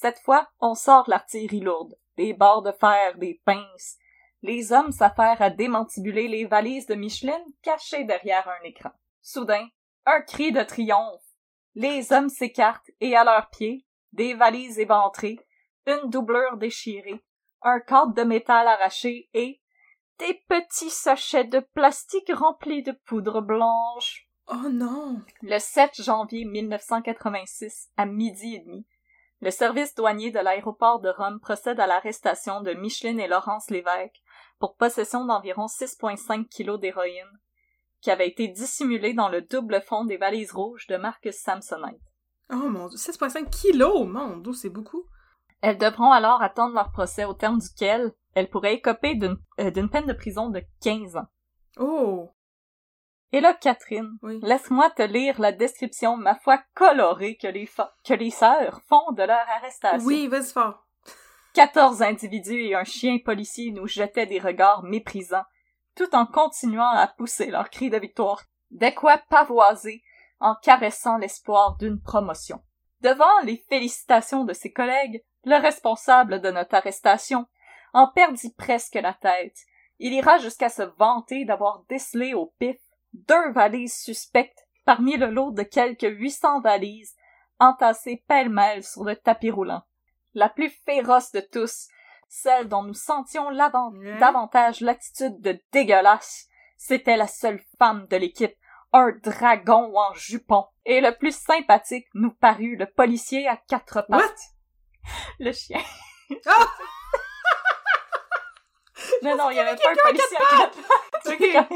Cette fois, on sort l'artillerie lourde, des barres de fer, des pinces. Les hommes s'affairent à démantibuler les valises de Micheline cachées derrière un écran. Soudain, un cri de triomphe. Les hommes s'écartent et à leurs pieds, des valises éventrées, une doublure déchirée, un cadre de métal arraché et des petits sachets de plastique remplis de poudre blanche. Oh non! Le 7 janvier 1986, à midi et demi, le service douanier de l'aéroport de Rome procède à l'arrestation de Micheline et Laurence Lévesque pour possession d'environ 6,5 kilos d'héroïne, qui avait été dissimulée dans le double fond des valises rouges de marque Samsonite. Oh mon dieu, 6,5 kilos! Mon dieu, c'est beaucoup. Elles devront alors attendre leur procès au terme duquel elles pourraient écoper d'une euh, d'une peine de prison de 15 ans. Oh! Et là, Catherine, Oui. laisse-moi te lire la description, ma foi colorée, que les, que les sœurs font de leur arrestation. Oui, vas-y fort. Quatorze individus et un chien policier nous jetaient des regards méprisants, tout en continuant à pousser leurs cris de victoire, de quoi pavoiser en caressant l'espoir d'une promotion. Devant les félicitations de ses collègues, le responsable de notre arrestation en perdit presque la tête. Il ira jusqu'à se vanter d'avoir décelé au pif deux valises suspectes parmi le lot de quelques 800 valises entassées pêle-mêle sur le tapis roulant. La plus féroce de tous, celle dont nous sentions Ouais. davantage l'attitude de dégueulasse, c'était la seule femme de l'équipe, un dragon en jupon. Et le plus sympathique nous parut le policier à quatre pattes. What? Le chien. Ah! non, non, il y avait pas un policier à quatre pattes.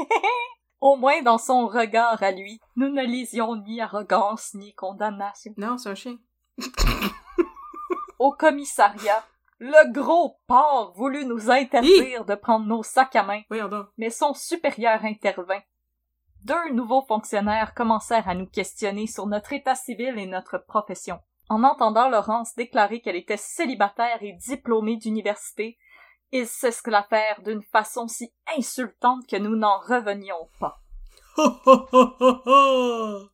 Au moins dans son regard à lui, nous ne lisions ni arrogance ni condamnation. Non, c'est un chien. Au commissariat, le gros porc voulut nous interdire de prendre nos sacs à main, mais son supérieur intervint. Deux nouveaux fonctionnaires commencèrent à nous questionner sur notre état civil et notre profession. En entendant Laurence déclarer qu'elle était célibataire et diplômée d'université, ils s'esclaffèrent d'une façon si insultante que nous n'en revenions pas. Ho, ho, ho, ho, ho.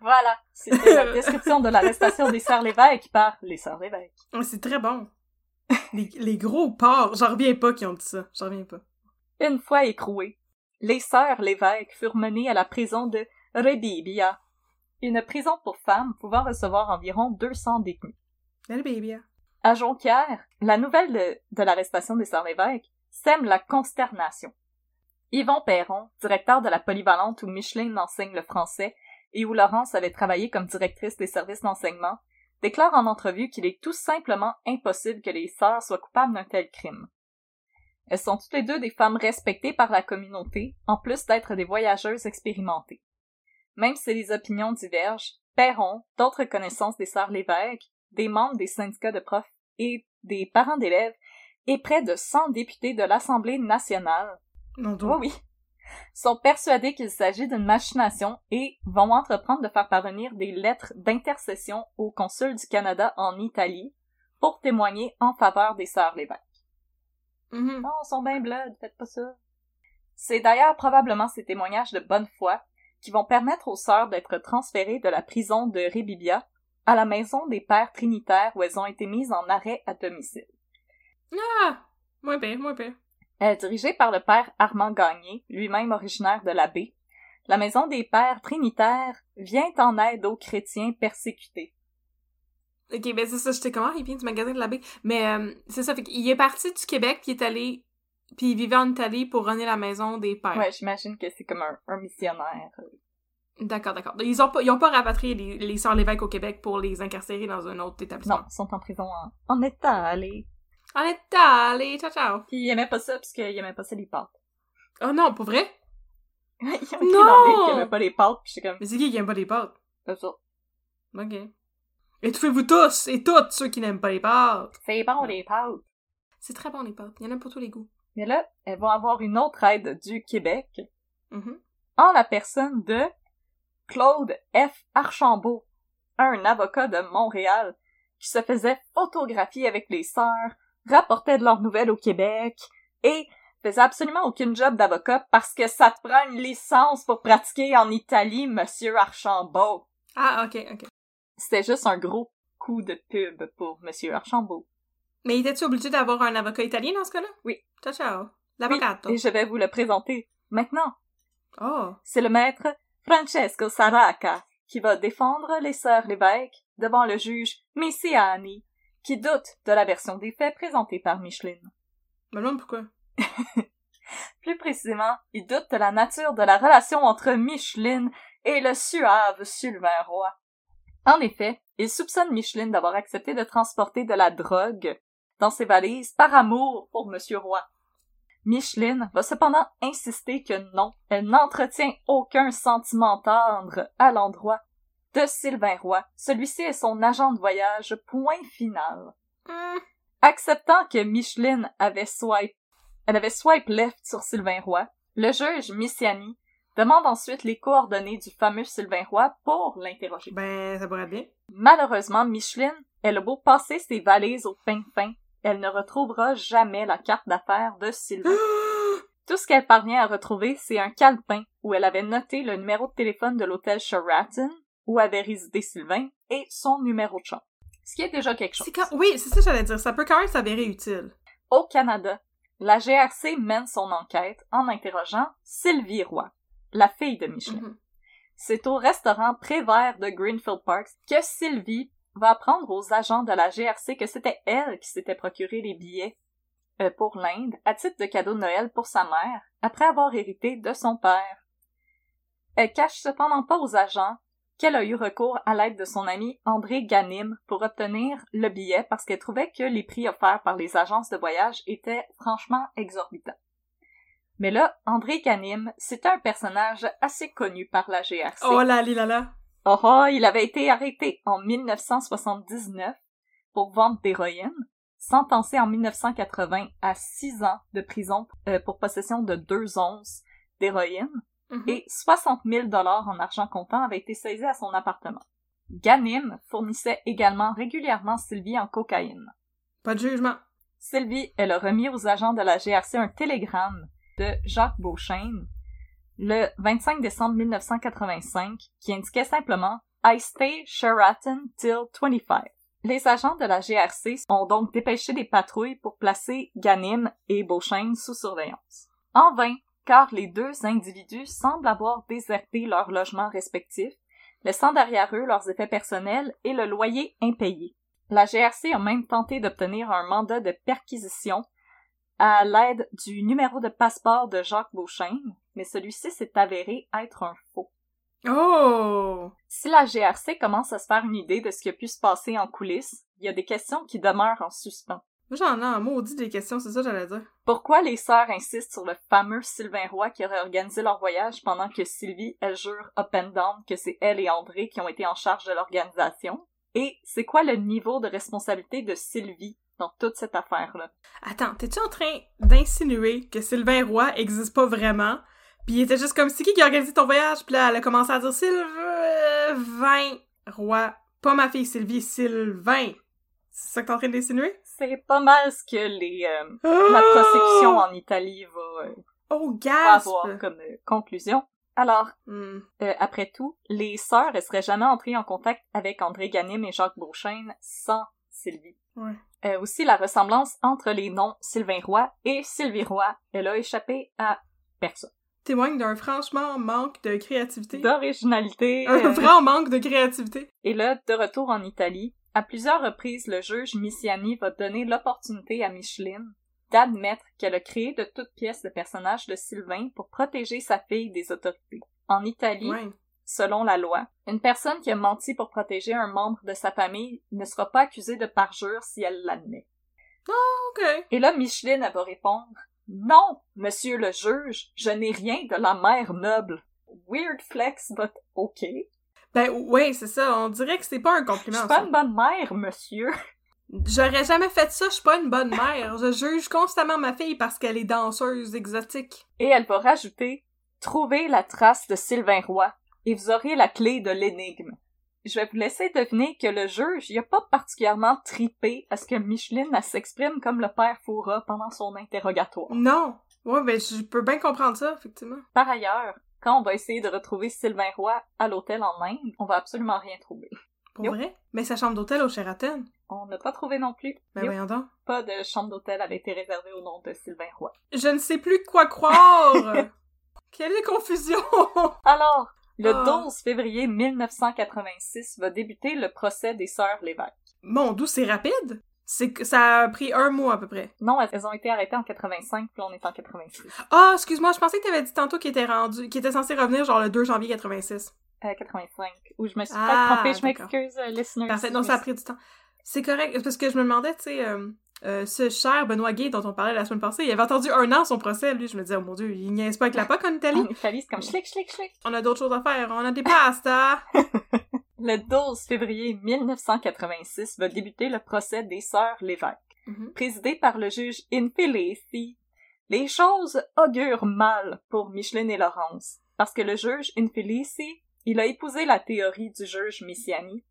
Voilà, c'était la description de l'arrestation des Sœurs Lévesque par les Sœurs Lévesque. C'est très bon. Les, les gros porcs, j'en reviens pas qu'ils ont dit ça. J'en reviens pas. Une fois écrouées, les Sœurs Lévesque furent menées à la prison de Rebibia, une prison pour femmes pouvant recevoir environ 200 détenus. Hein. À Jonquière, la nouvelle de, l'arrestation des Sœurs Lévesque sème la consternation. Yvon Perron, directeur de la polyvalente où Micheline enseigne le français et où Laurence avait travaillé comme directrice des services d'enseignement, déclare en entrevue qu'il est tout simplement impossible que les sœurs soient coupables d'un tel crime. Elles sont toutes les deux des femmes respectées par la communauté, en plus d'être des voyageuses expérimentées. Même si les opinions divergent, Perron, d'autres connaissances des sœurs Lévesque, des membres des syndicats de profs et des parents d'élèves et près de 100 députés de l'Assemblée nationale, Non, donc. oui, sont persuadés qu'il s'agit d'une machination et vont entreprendre de faire parvenir des lettres d'intercession au consul du Canada en Italie pour témoigner en faveur des sœurs Lévesque. Mhm. Non, ils sont bien blood, faites pas ça. C'est d'ailleurs probablement ces témoignages de bonne foi qui vont permettre aux sœurs d'être transférées de la prison de Rébibia à la maison des pères trinitaires où elles ont été mises en arrêt à domicile. Ah! Moins pire, moins est dirigée par le père Armand Gagné, lui-même originaire de la baie. La maison des pères trinitaires vient en aide aux chrétiens persécutés. Ok, ben c'est ça, j'étais comment? Il vient du magasin de l'abbé. Mais euh, c'est ça, fait qu'il est parti du Québec, puis il est allé... Puis il vivait en Italie pour runner la maison des pères. Ouais, j'imagine que c'est comme un, un missionnaire. D'accord, d'accord. Ils ont pas, ils ont pas rapatrié les, les sœurs Lévesque au Québec pour les incarcérer dans un autre établissement. Non, ils sont en prison en, en état, allez. On est allé, ciao ciao. Puis il aimait pas ça parce qu'il aimait pas ça les pâtes. Oh non, pour vrai? il y avait écrit Non! qu'il aimait pas les pâtes, puis j'étais comme, Mais c'est qui qui aime pas les pâtes? c'est ça. Ok. Étouffez-vous tous et toutes ceux qui n'aiment pas les pâtes. C'est bon les pâtes. C'est très bon les pâtes. Il y en a pour tous les goûts. Mais là, elles vont avoir une autre aide du Québec, Mhm. en la personne de Claude F. Archambault, un avocat de Montréal, qui se faisait photographier avec les sœurs, rapportait de leurs nouvelles au Québec, et faisait absolument aucune job d'avocat parce que ça te prend une licence pour pratiquer en Italie, monsieur Archambault. Ah, ok, ok. C'était juste un gros coup de pub pour monsieur Archambault. Mais était-tu obligé d'avoir un avocat italien dans ce cas-là? Oui. Ciao ciao. Oui, L'avocato. et je vais vous le présenter maintenant. Oh. c'est le maître Francesco Saraca qui va défendre les sœurs Lévesque devant le juge Messiani, qui doute de la version des faits présentée par Micheline. Mais non, pourquoi? Plus précisément, il doute de la nature de la relation entre Micheline et le suave Sylvain Roy. En effet, il soupçonne Micheline d'avoir accepté de transporter de la drogue dans ses valises par amour pour Monsieur Roy. Micheline va cependant insister que non, elle n'entretient aucun sentiment tendre à l'endroit de Sylvain Roy. Celui-ci est son agent de voyage, point final. Hmm. Acceptant que Micheline avait swipe, elle avait swipe left sur Sylvain Roy, le juge Missiani demande ensuite les coordonnées du fameux Sylvain Roy pour l'interroger. Ben, ça pourrait bien. Malheureusement, Micheline, elle a beau passer ses valises au ping fin, elle ne retrouvera jamais la carte d'affaires de Sylvain. Tout ce qu'elle parvient à retrouver, c'est un calepin où elle avait noté le numéro de téléphone de l'hôtel Sheraton où avait résidé Sylvain et son numéro de chambre. Ce qui est déjà quelque chose. Quand... Oui, c'est ça que j'allais dire. Ça peut quand même s'avérer utile. Au Canada, la GRC mène son enquête en interrogeant Sylvie Roy, la fille de Michelin. Mhm. C'est au restaurant Prévert de Greenfield Park que Sylvie va apprendre aux agents de la GRC que c'était elle qui s'était procuré les billets euh, pour l'Inde à titre de cadeau de Noël pour sa mère après avoir hérité de son père. Elle cache cependant pas aux agents qu'elle a eu recours à l'aide de son ami André Ganim pour obtenir le billet parce qu'elle trouvait que les prix offerts par les agences de voyage étaient franchement exorbitants. Mais là, André Ganim, c'était un personnage assez connu par la GRC. Oh là là là. Oh, oh, il avait été arrêté en 1979 pour vente d'héroïne, sentencé en 1980 à six ans de prison euh, pour possession de deux onces d'héroïne Mhm. et 60 000 dollars en argent comptant avaient été saisis à son appartement. Ganim fournissait également régulièrement Sylvie en cocaïne. Pas de jugement. Sylvie, elle a remis aux agents de la GRC un télégramme de Jacques Beauchesne le 25 décembre 1985 qui indiquait simplement I stay Sheraton till 25. Les agents de la GRC ont donc dépêché des patrouilles pour placer Ganim et Beauchesne sous surveillance. En vain, car les deux individus semblent avoir déserté leurs logements respectifs, laissant derrière eux leurs effets personnels et le loyer impayé. La GRC a même tenté d'obtenir un mandat de perquisition à l'aide du numéro de passeport de Jacques Beauchesne, mais celui-ci s'est avéré être un faux. Oh! Si la GRC commence à se faire une idée de ce qui a pu se passer en coulisses, il y a des questions qui demeurent en suspens. Moi, j'en ai un maudit des questions, c'est ça que j'allais dire. Pourquoi les sœurs insistent sur le fameux Sylvain Roy qui aurait organisé leur voyage pendant que Sylvie, elle jure up and down que c'est elle et André qui ont été en charge de l'organisation? Et c'est quoi le niveau de responsabilité de Sylvie dans toute cette affaire-là? Attends, t'es-tu en train d'insinuer que Sylvain Roy existe pas vraiment? Puis il était juste comme, c'est qui qui a organisé ton voyage? Puis là, elle a commencé à dire Sylvain Roy. Pas ma fille Sylvie, Sylvain. C'est ça que t'es en train d'insinuer? C'est pas mal ce que les, euh, la prosecution en Italie va, euh, Oh, avoir comme euh, conclusion. Alors, Hmm. Euh, après tout, les sœurs elles seraient jamais entrées en contact avec André Ganim et Jacques Beauchesne sans Sylvie. Ouais. Euh, aussi, la ressemblance entre les noms Sylvain Roy et Sylvie Roy, elle a échappé à personne. Témoigne d'un franchement manque de créativité. D'originalité. Un euh, vrai manque de créativité. Et là, de retour en Italie, à plusieurs reprises, le juge Missiani va donner l'opportunité à Micheline d'admettre qu'elle a créé de toutes pièces le personnage de Sylvain pour protéger sa fille des autorités. En Italie, selon la loi, une personne qui a menti pour protéger un membre de sa famille ne sera pas accusée de parjure si elle l'admet. Ok. Et là, Micheline, elle va répondre Non, monsieur le juge, je n'ai rien de la mère noble. Weird flex, but ok. Ben, ouais, c'est ça. On dirait que c'est pas un Je compliment. suis pas une bonne mère, monsieur. J'aurais jamais fait ça, je suis pas une bonne mère. Je juge constamment ma fille parce qu'elle est danseuse exotique. Et elle va rajouter Trouvez la trace de Sylvain Roy et vous aurez la clé de l'énigme. Je vais vous laisser deviner que le juge il a pas particulièrement tripé à ce que Micheline s'exprime comme le père Foura pendant son interrogatoire. Non. Ouais, ben, je peux bien comprendre ça, effectivement. Par ailleurs, quand on va essayer de retrouver Sylvain Roy à l'hôtel en Inde, on va absolument rien trouver. Pour Yo. vrai? Mais sa chambre d'hôtel au Sheraton? On n'a pas trouvé non plus. Ben, Yo, voyons donc. pas de chambre d'hôtel avait été réservée au nom de Sylvain Roy. Je ne sais plus quoi croire! Quelle confusion! Alors, le Ah. 12 février 1986 va débuter le procès des sœurs Lévesque. Mon d'où c'est rapide? C'est que ça a pris un mois à peu près. Non, elles- ont été arrêtées en 85, puis là, on est en 86. Ah, excuse-moi, je pensais que t'avais dit tantôt qu'il était rendu, qu'il était censé revenir genre le 2 janvier 86. Euh, 85. Ou je me suis Ah, peut-être trompée, je m'excuse, euh, listeners. Parfait, non, ça a pris du temps. C'est correct, parce que je me demandais, tu sais, euh, euh, ce cher Benoît Gay dont on parlait la semaine passée, il avait attendu un an son procès, lui, je me disais, oh mon dieu, il niaise pas avec la POC en Italie. En Italie, c'est comme schlick, schlick, schlick. On a d'autres choses à faire, on a des pastas! Le 12 février 1986 va débuter le procès des sœurs Lévesque. Mhm. présidé par le juge Infelici. Les choses augurent mal pour Micheline et Laurence, parce que le juge Infelici, il a épousé la théorie du juge Missiani,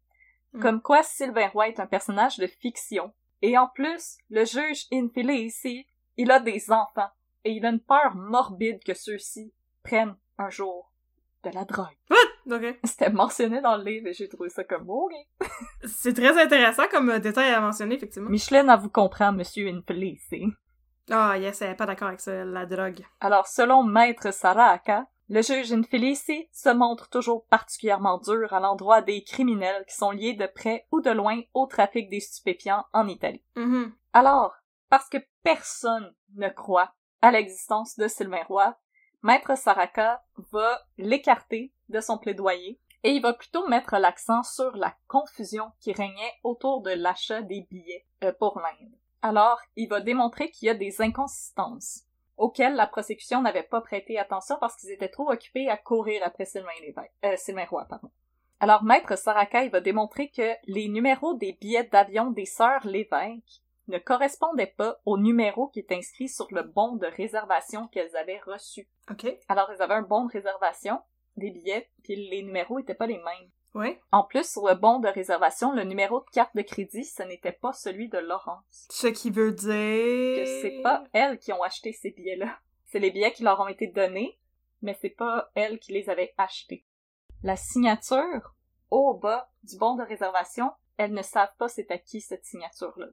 Mm. comme quoi Sylvain Roy est un personnage de fiction. Et en plus, le juge Infelici, il a des enfants, et il a une peur morbide que ceux-ci prennent un jour de la drogue. Ok. C'était mentionné dans le livre et j'ai trouvé ça comme oh, ok. C'est très intéressant comme euh, détail à mentionner, effectivement. Micheline, elle vous comprend, monsieur Infelici. Ah, yes, elle est pas d'accord avec ça, la drogue. Alors, selon Maître Saraka, Le juge Infelici se montre toujours particulièrement dur à l'endroit des criminels qui sont liés de près ou de loin au trafic des stupéfiants en Italie. Mhm. Alors, parce que personne ne croit à l'existence de Sylvain Roy, Maître Saraka va l'écarter de son plaidoyer et il va plutôt mettre l'accent sur la confusion qui régnait autour de l'achat des billets euh, pour l'Inde. Alors, il va démontrer qu'il y a des inconsistances auxquelles la prosecution n'avait pas prêté attention parce qu'ils étaient trop occupés à courir après Sylvain, Lévesque, euh, Sylvain Roy. Pardon. Alors, Maître Saraka il va démontrer que les numéros des billets d'avion des sœurs Lévesque ne correspondaient pas au numéro qui est inscrit sur le bon de réservation qu'elles avaient reçu. Alors, elles avaient un bon de réservation, des billets, puis les numéros étaient pas les mêmes. Ouais. En plus, sur le bon de réservation, le numéro de carte de crédit, ce n'était pas celui de Laurence. Ce qui veut dire... Que c'est pas elles qui ont acheté ces billets-là. C'est les billets qui leur ont été donnés, mais c'est pas elles qui les avaient achetés. La signature, au bas du bon de réservation, elles ne savent pas c'est à qui cette signature-là.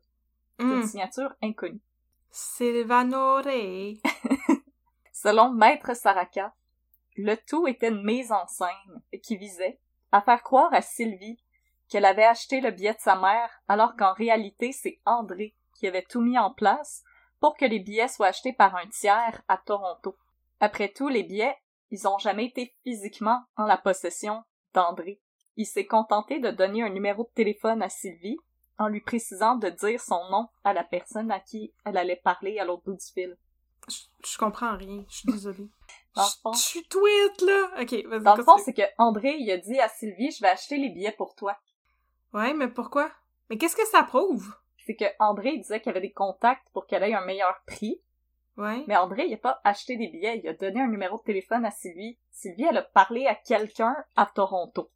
C'est une Hmm. signature inconnue. Silvanore. Selon Maître Saraka, le tout était une mise en scène qui visait à faire croire à Sylvie qu'elle avait acheté le billet de sa mère alors qu'en réalité c'est André qui avait tout mis en place pour que les billets soient achetés par un tiers à Toronto. Après tout, les billets, ils ont jamais été physiquement en la possession d'André. Il s'est contenté de donner un numéro de téléphone à Sylvie en lui précisant de dire son nom à la personne à qui elle allait parler à l'autre bout du fil. Je, je comprends rien. Je suis désolée. Dans le fond- Je je suis tweet, là. OK, vas-y. Dans le fond, c'est que André, il a dit à Sylvie, je vais acheter les billets pour toi. Ouais, mais pourquoi? Mais qu'est-ce que ça prouve? C'est que André disait qu'il y avait des contacts pour qu'elle ait un meilleur prix, Ouais. mais André, il a pas acheté des billets, il a donné un numéro de téléphone à Sylvie. Sylvie, elle a parlé à quelqu'un à Toronto.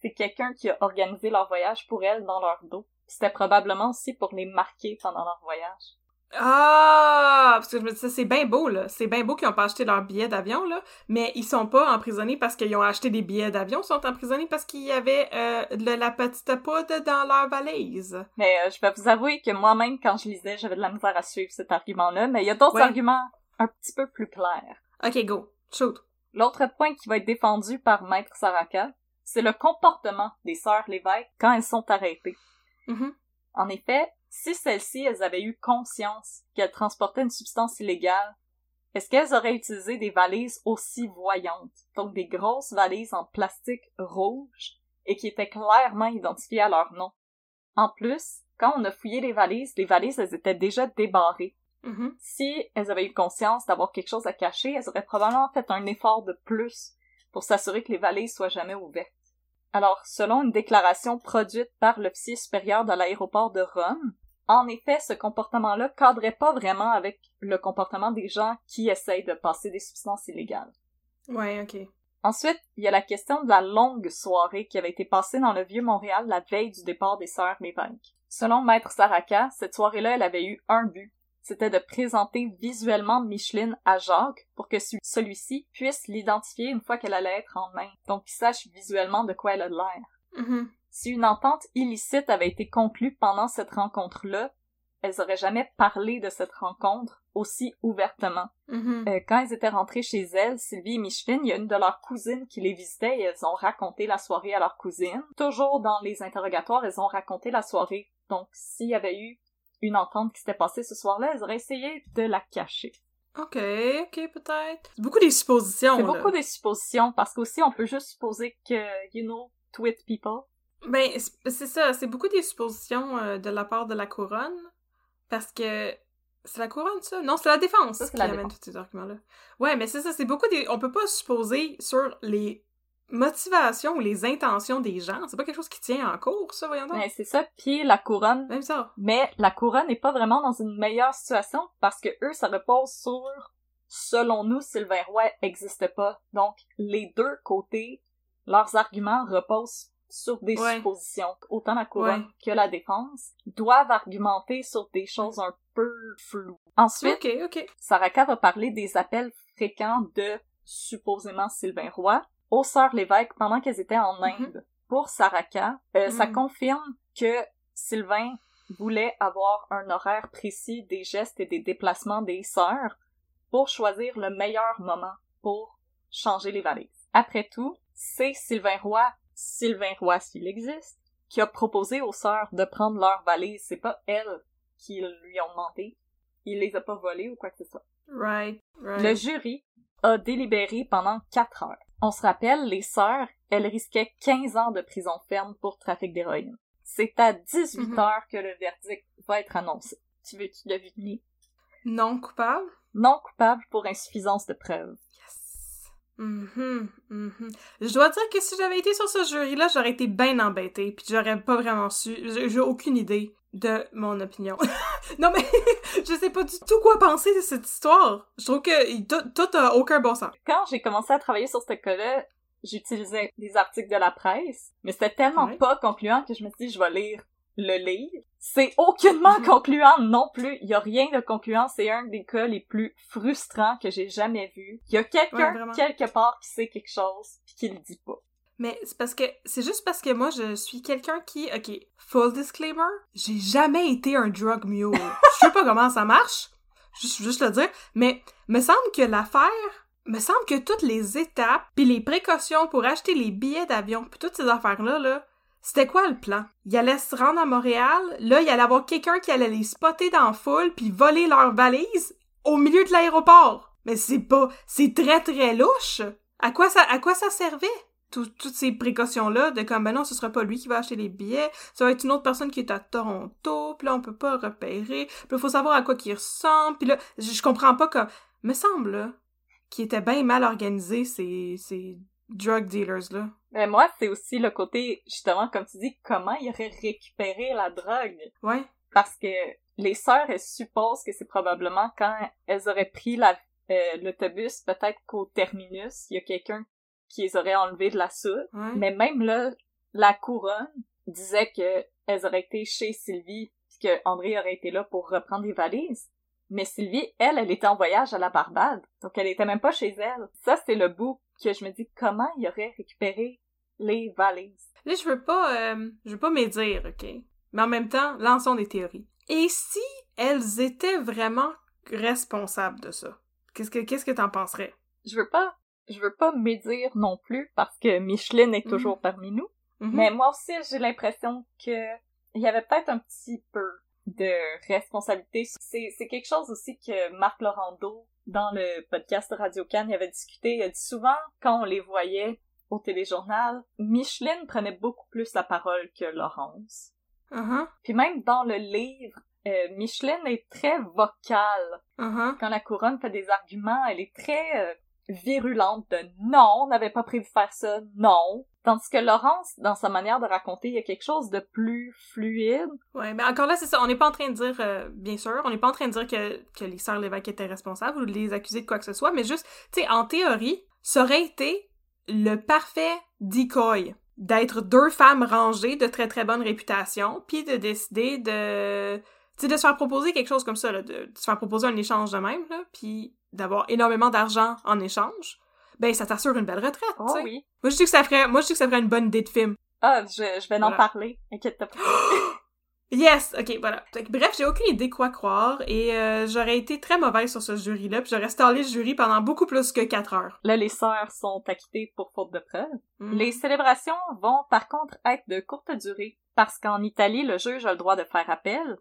C'est quelqu'un qui a organisé leur voyage pour elle dans leur dos. C'était probablement aussi pour les marquer pendant leur voyage. Ah! Parce que je me disais, c'est bien beau, là. C'est bien beau qu'ils ont pas acheté leur billet d'avion, là. Mais ils sont pas emprisonnés parce qu'ils ont acheté des billets d'avion. Ils sont emprisonnés parce qu'il y avait euh, de la petite poudre dans leur valise. Mais euh, je vais vous avouer que moi-même, quand je lisais, j'avais de la misère à suivre cet argument-là, mais il y a d'autres Ouais. arguments un petit peu plus clairs. OK, go. Shoot. L'autre point qui va être défendu par Maître Saraka, c'est le comportement des sœurs Lévesque quand elles sont arrêtées. Mhm. En effet, si celles-ci elles avaient eu conscience qu'elles transportaient une substance illégale, est-ce qu'elles auraient utilisé des valises aussi voyantes, donc des grosses valises en plastique rouge et qui étaient clairement identifiées à leur nom? En plus, quand on a fouillé les valises, les valises elles étaient déjà débarrées. Mhm. Si elles avaient eu conscience d'avoir quelque chose à cacher, elles auraient probablement fait un effort de plus pour s'assurer que les valises soient jamais ouvertes. Alors, selon une déclaration produite par l'officier supérieur de l'aéroport de Rome, en effet, ce comportement-là cadrait pas vraiment avec le comportement des gens qui essayent de passer des substances illégales. Ouais, OK. Ensuite, il y a la question de la longue soirée qui avait été passée dans le vieux Montréal la veille du départ des sœurs Lévesque. Selon Maître Saraka, cette soirée-là, elle avait eu un but. C'était de présenter visuellement Micheline à Jacques pour que celui-ci puisse l'identifier une fois qu'elle allait être en main. Donc, qu'il sache visuellement de quoi elle a l'air. Mhm. Si une entente illicite avait été conclue pendant cette rencontre-là, elles auraient jamais parlé de cette rencontre aussi ouvertement. Mhm. Euh, quand elles étaient rentrées chez elles, Sylvie et Micheline, il y a une de leurs cousines qui les visitait et elles ont raconté la soirée à leur cousine. Toujours dans les interrogatoires, elles ont raconté la soirée. Donc, s'il y avait eu une entente qui s'était passée ce soir-là, elles auraient essayé de la cacher. OK, OK, peut-être. C'est beaucoup des suppositions, C'est beaucoup des suppositions parce qu'aussi on peut juste supposer que, you know, tweet people. Ben, c'est ça, c'est beaucoup des suppositions euh, de la part de la couronne, parce que c'est la couronne, ça? Non, c'est la défense Ça, qui la amène défense. tous ces arguments-là. Ouais, mais c'est ça, c'est beaucoup des... On peut pas supposer sur les motivations ou les intentions des gens. C'est pas quelque chose qui tient en cours, ça, voyons donc. Mais c'est ça, puis la couronne Même ça. Mais la couronne n'est pas vraiment dans une meilleure situation parce que eux, ça repose sur, selon nous, Sylvain Roy n'existe pas. Donc, les deux côtés, leurs arguments reposent sur des Ouais. suppositions. Autant la couronne Ouais. que la défense doivent argumenter sur des choses un peu floues. Ensuite, Ok, ok. Saraka va parler des appels fréquents de supposément Sylvain Roy aux sœurs Lévesque pendant qu'elles étaient en Inde. Pour Saraka, euh, ça Mhm. confirme que Sylvain voulait avoir un horaire précis des gestes et des déplacements des sœurs pour choisir le meilleur moment pour changer les valises. Après tout, c'est Sylvain Roy, Sylvain Roy s'il existe, qui a proposé aux sœurs de prendre leurs valises. C'est pas elles qui lui ont demandé. Il les a pas volées ou quoi que ce soit. Right, right. Le jury a délibéré pendant quatre heures. On se rappelle, les sœurs, elles risquaient 15 ans de prison ferme pour trafic d'héroïne. C'est à 18 Mhm. heures que le verdict va être annoncé. Tu veux-tu deviner? Non coupable? Non coupable pour insuffisance de preuves. Mhm, mhm. Je dois dire que si j'avais été sur ce jury-là, j'aurais été bien embêtée, puis j'aurais pas vraiment su. J'ai aucune idée de mon opinion. non mais je sais pas du tout quoi penser de cette histoire. Je trouve que tout, tout a aucun bon sens. Quand j'ai commencé à travailler sur ce cas-là, j'utilisais des articles de la presse, mais c'était tellement Ouais. pas concluant que je me suis dit, je vais lire le livre. C'est aucunement Mhm. concluant non plus. Il y a rien de concluant. C'est un des cas les plus frustrants que j'ai jamais vu. Il y a quelqu'un quelque part qui sait quelque chose puis qui le dit pas. Mais c'est parce que c'est juste parce que moi je suis quelqu'un qui OK, full disclaimer, j'ai jamais été un drug mule. Je sais pas comment ça marche. Juste juste le dire, mais me semble que l'affaire me semble que toutes les étapes puis les précautions pour acheter les billets d'avion puis toutes ces affaires là là, c'était quoi le plan? Il allait se rendre à Montréal, là il allait avoir quelqu'un qui allait les spotter dans la foule puis voler leurs valises au milieu de l'aéroport. Mais c'est pas c'est très très louche. À quoi ça à quoi ça servait? Tout- toutes ces précautions-là de comme, ben non, ce sera pas lui qui va acheter les billets, ça va être une autre personne qui est à Toronto, puis là, on peut pas repérer, puis là, faut savoir à quoi qu'il ressemble, puis là, je, comprends pas comme... Me semble, là, qu'ils étaient bien mal organisés, ces, ces drug dealers-là. Mais moi, c'est aussi le côté, justement, comme tu dis, comment il aurait récupéré la drogue. Ouais. Parce que les sœurs, elles supposent que c'est probablement quand elles auraient pris la- euh, l'autobus, peut-être qu'au terminus, il y a quelqu'un qui les aurait enlevés de la. Ouais. Mais même là, la couronne disait que elles auraient été chez Sylvie, puis que André aurait été là pour reprendre les valises. Mais Sylvie, elle, elle était en voyage à la Barbade, donc elle était même pas chez elle. Ça, c'est le bout que je me dis comment il aurait récupéré les valises? Là, je veux pas, euh, je veux pas médire, ok? Mais en même temps, lançons des théories. Et si elles étaient vraiment responsables de ça? Qu'est-ce que, qu'est-ce que t'en penserais? Je veux pas, je veux pas médire non plus parce que Micheline est Mhm. toujours parmi nous. Mhm. Mais moi aussi, j'ai l'impression que il y avait peut-être un petit peu de responsabilité. C'est, c'est quelque chose aussi que Marc Laurando, dans le podcast Radio Cannes, il avait discuté. Il a dit souvent, quand on les voyait au téléjournal, Micheline prenait beaucoup plus la parole que Laurence. Uh-huh, Puis même dans le livre, euh, Micheline est très vocale. uh-huh. Quand la couronne fait des arguments, elle est très euh, virulente de non, on n'avait pas prévu faire ça, non. Tandis que Laurence, dans sa manière de raconter, il y a quelque chose de plus fluide. Ouais, mais encore là, c'est ça. On n'est pas en train de dire, euh, bien sûr, on n'est pas en train de dire que, que les sœurs Lévesque étaient responsables ou de les accuser de quoi que ce soit, mais juste, tu sais, en théorie, ça aurait été le parfait decoy d'être deux femmes rangées de très très bonne réputation, puis de décider de, de se faire proposer quelque chose comme ça, là, de, se faire proposer un échange de même, puis d'avoir énormément d'argent en échange. Ben, ça t'assure une belle retraite, Oh oui. Moi, je dis que ça ferait, moi, je dis que ça ferait une bonne idée de film. Ah, je, je vais en parler. Inquiète-toi pas. Yes! Ok, voilà. Bref, j'ai aucune idée quoi croire et euh, j'aurais été très mauvaise sur ce jury-là, puis j'aurais stallé le jury pendant beaucoup plus que 4 heures. Là, les sœurs sont acquittées pour faute de preuves. Mm. Les célébrations vont par contre être de courte durée, parce qu'en Italie, le juge a le droit de faire appel.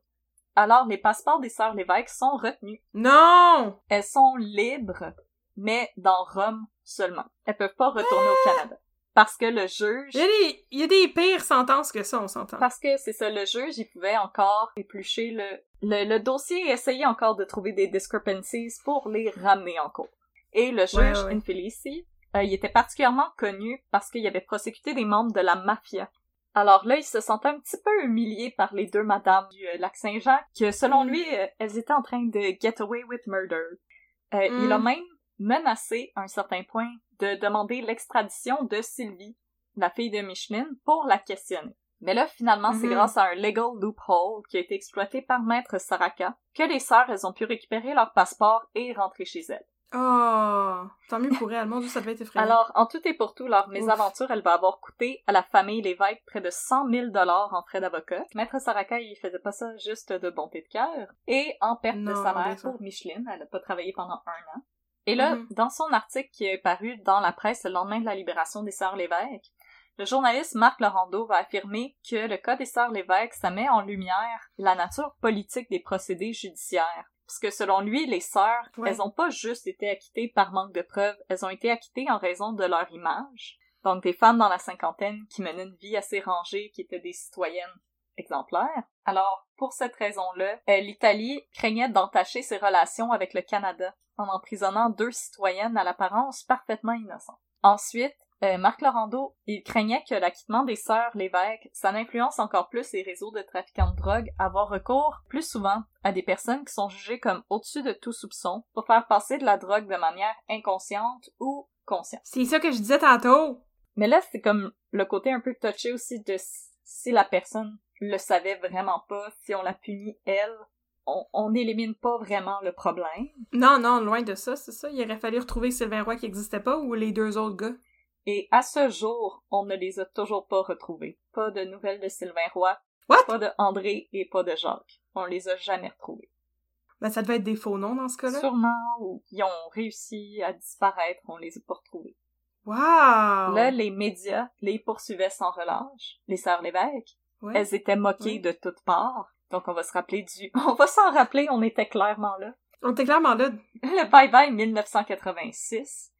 Alors, les passeports des sœurs Lévesque sont retenus. Non! Elles sont libres, mais dans Rome seulement. Elles peuvent pas retourner au Canada. Parce que le juge... Il y, a des, il y a des pires sentences que ça, on s'entend. Parce que c'est ça, le juge, il pouvait encore éplucher le, le, le dossier et essayer encore de trouver des discrepancies pour les ramener en cours. Et le juge, Ouais. Infelici, euh, il était particulièrement connu parce qu'il avait prosécuté des membres de la mafia. Alors là, il se sentait un petit peu humilié par les deux madames du euh, lac Saint-Jean, que selon Mm. lui, euh, elles étaient en train de get away with murder. Il Mm. a même menacé, à un certain point, de demander l'extradition de Sylvie, la fille de Micheline, pour la questionner. Mais là, finalement, c'est Mhm. grâce à un legal loophole qui a été exploité par Maître Saraka que les sœurs, elles ont pu récupérer leur passeport et rentrer chez elles. Oh! Tant mieux pour elle. Mon dieu, ça devait être effrayant. Alors, en tout et pour tout, leur mésaventure, elle va avoir coûté à la famille Lévesque près de 100 000 dollars en frais d'avocat. Maître Saraka, il faisait pas ça juste de bonté de cœur. Et en perte de salaire pour Micheline, elle a pas travaillé pendant un an. Et là, Mhm. dans son article qui est paru dans la presse le lendemain de la libération des Sœurs Lévesque, le journaliste Marc Laurando va affirmer que le cas des Sœurs Lévesque, ça met en lumière la nature politique des procédés judiciaires. Parce que selon lui, les sœurs, Ouais. elles ont pas juste été acquittées par manque de preuves, elles ont été acquittées en raison de leur image. Donc des femmes dans la cinquantaine qui menaient une vie assez rangée, qui étaient des citoyennes exemplaires. Alors, pour cette raison-là, euh, l'Italie craignait d'entacher ses relations avec le Canada en emprisonnant deux citoyennes à l'apparence parfaitement innocentes. Ensuite, euh, Marc Laurando, il craignait que l'acquittement des sœurs l'évêque, ça influence encore plus les réseaux de trafiquants de drogue à avoir recours plus souvent à des personnes qui sont jugées comme au-dessus de tout soupçon pour faire passer de la drogue de manière inconsciente ou consciente. C'est ça que je disais tantôt. Mais là, c'est comme le côté un peu touché aussi de si la personne le savait vraiment pas, si on la punit elle, on n'élimine pas vraiment le problème. Non, non, loin de ça, c'est ça. Il aurait fallu retrouver Sylvain Roy qui existait pas ou les deux autres gars. Et à ce jour, on ne les a toujours pas retrouvés. Pas de nouvelles de Sylvain Roy, What? pas de André et pas de Jacques. On les a jamais retrouvés. Ben, ça devait être des faux noms dans ce cas-là. Sûrement, ou ils ont réussi à disparaître, on les a pas retrouvés. Wow! Là, les médias les poursuivaient sans relâche. Les sœurs Lévesque, Ouais. elles étaient moquées Ouais. de toutes parts. Donc on va se rappeler du... On va s'en rappeler, on était clairement là. On était clairement là. Le Bye Bye 1986,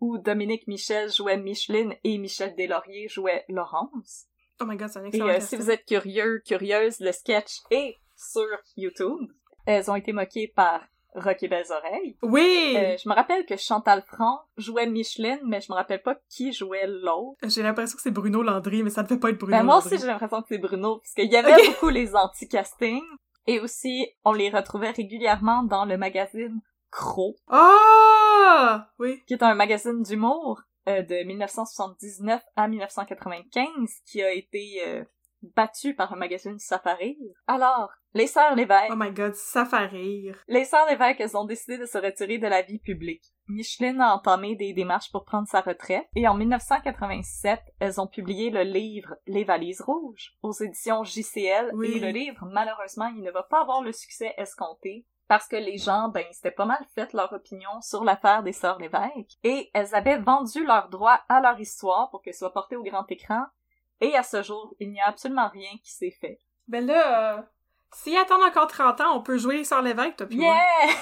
où Dominique Michel jouait Micheline et Michel Deslauriers jouait Laurence. Oh my god, c'est un Et excellent euh, si vous êtes curieux, curieuse, le sketch est sur YouTube. Elles ont été moquées par Rocky Belles Oreilles. Oui! Euh, je me rappelle que Chantal Franc jouait Micheline, mais je me rappelle pas qui jouait l'autre. J'ai l'impression que c'est Bruno Landry, mais ça ne fait pas être Bruno Ben, moi Landry. aussi, j'ai l'impression que c'est Bruno, parce qu'il y avait beaucoup les anti-castings. Et aussi, on les retrouvait régulièrement dans le magazine Crow, Ah! Oui. qui est un magazine d'humour euh, de 1979 à 1995, qui a été euh, battu par un magazine Safari. Alors, les sœurs Lévesque, Oh my god, rire. les sœurs Lévesque, elles ont décidé de se retirer de la vie publique. Micheline a entamé des démarches pour prendre sa retraite, et en 1987, elles ont publié le livre Les valises rouges aux éditions JCL, Oui. et le livre, malheureusement, il ne va pas avoir le succès escompté, parce que les gens, ben, c'était pas mal fait leur opinion sur l'affaire des sœurs Lévesque, et elles avaient vendu leurs droits à leur histoire pour qu'elle soit portée au grand écran, et à ce jour, il n'y a absolument rien qui s'est fait. Ben là, euh, s'ils attendent encore 30 ans, on peut jouer sans l'évêque, toi. Yeah!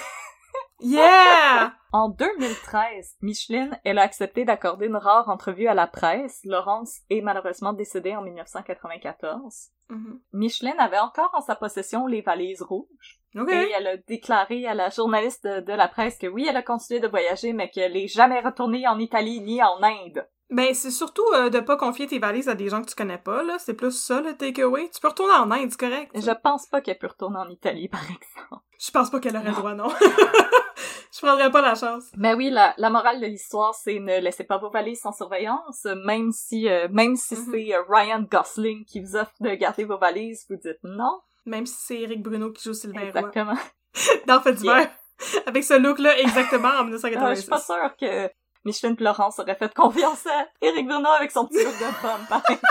Yeah! En 2013, Micheline, elle a accepté d'accorder une rare entrevue à la presse. Laurence est malheureusement décédée en 1994. Mhm. Micheline avait encore en sa possession les valises rouges. Ok. Et elle a déclaré à la journaliste de, de la presse que oui, elle a continué de voyager, mais qu'elle n'est jamais retournée en Italie ni en Inde. Ben, c'est surtout euh, de pas confier tes valises à des gens que tu connais pas, là. C'est plus ça, le takeaway. Tu peux retourner en Inde, c'est correct. Je pense pas qu'elle peut retourner en Italie, par exemple. Je pense pas qu'elle aurait le droit, non. Je prendrais pas la chance. Mais oui, la, la morale de l'histoire, c'est ne laissez pas vos valises sans surveillance, même si euh, même si Mhm. c'est euh, Ryan Gosling qui vous offre de garder vos valises, vous dites non. Même si c'est Eric Bruno qui joue Sylvain Roy. Exactement. Dans Fait. Yeah. Avec ce look-là, exactement, en Ah, je 1986. suis pas sûre que Micheline et Laurence auraient fait confiance à Eric Bruno avec son petit look de pareil.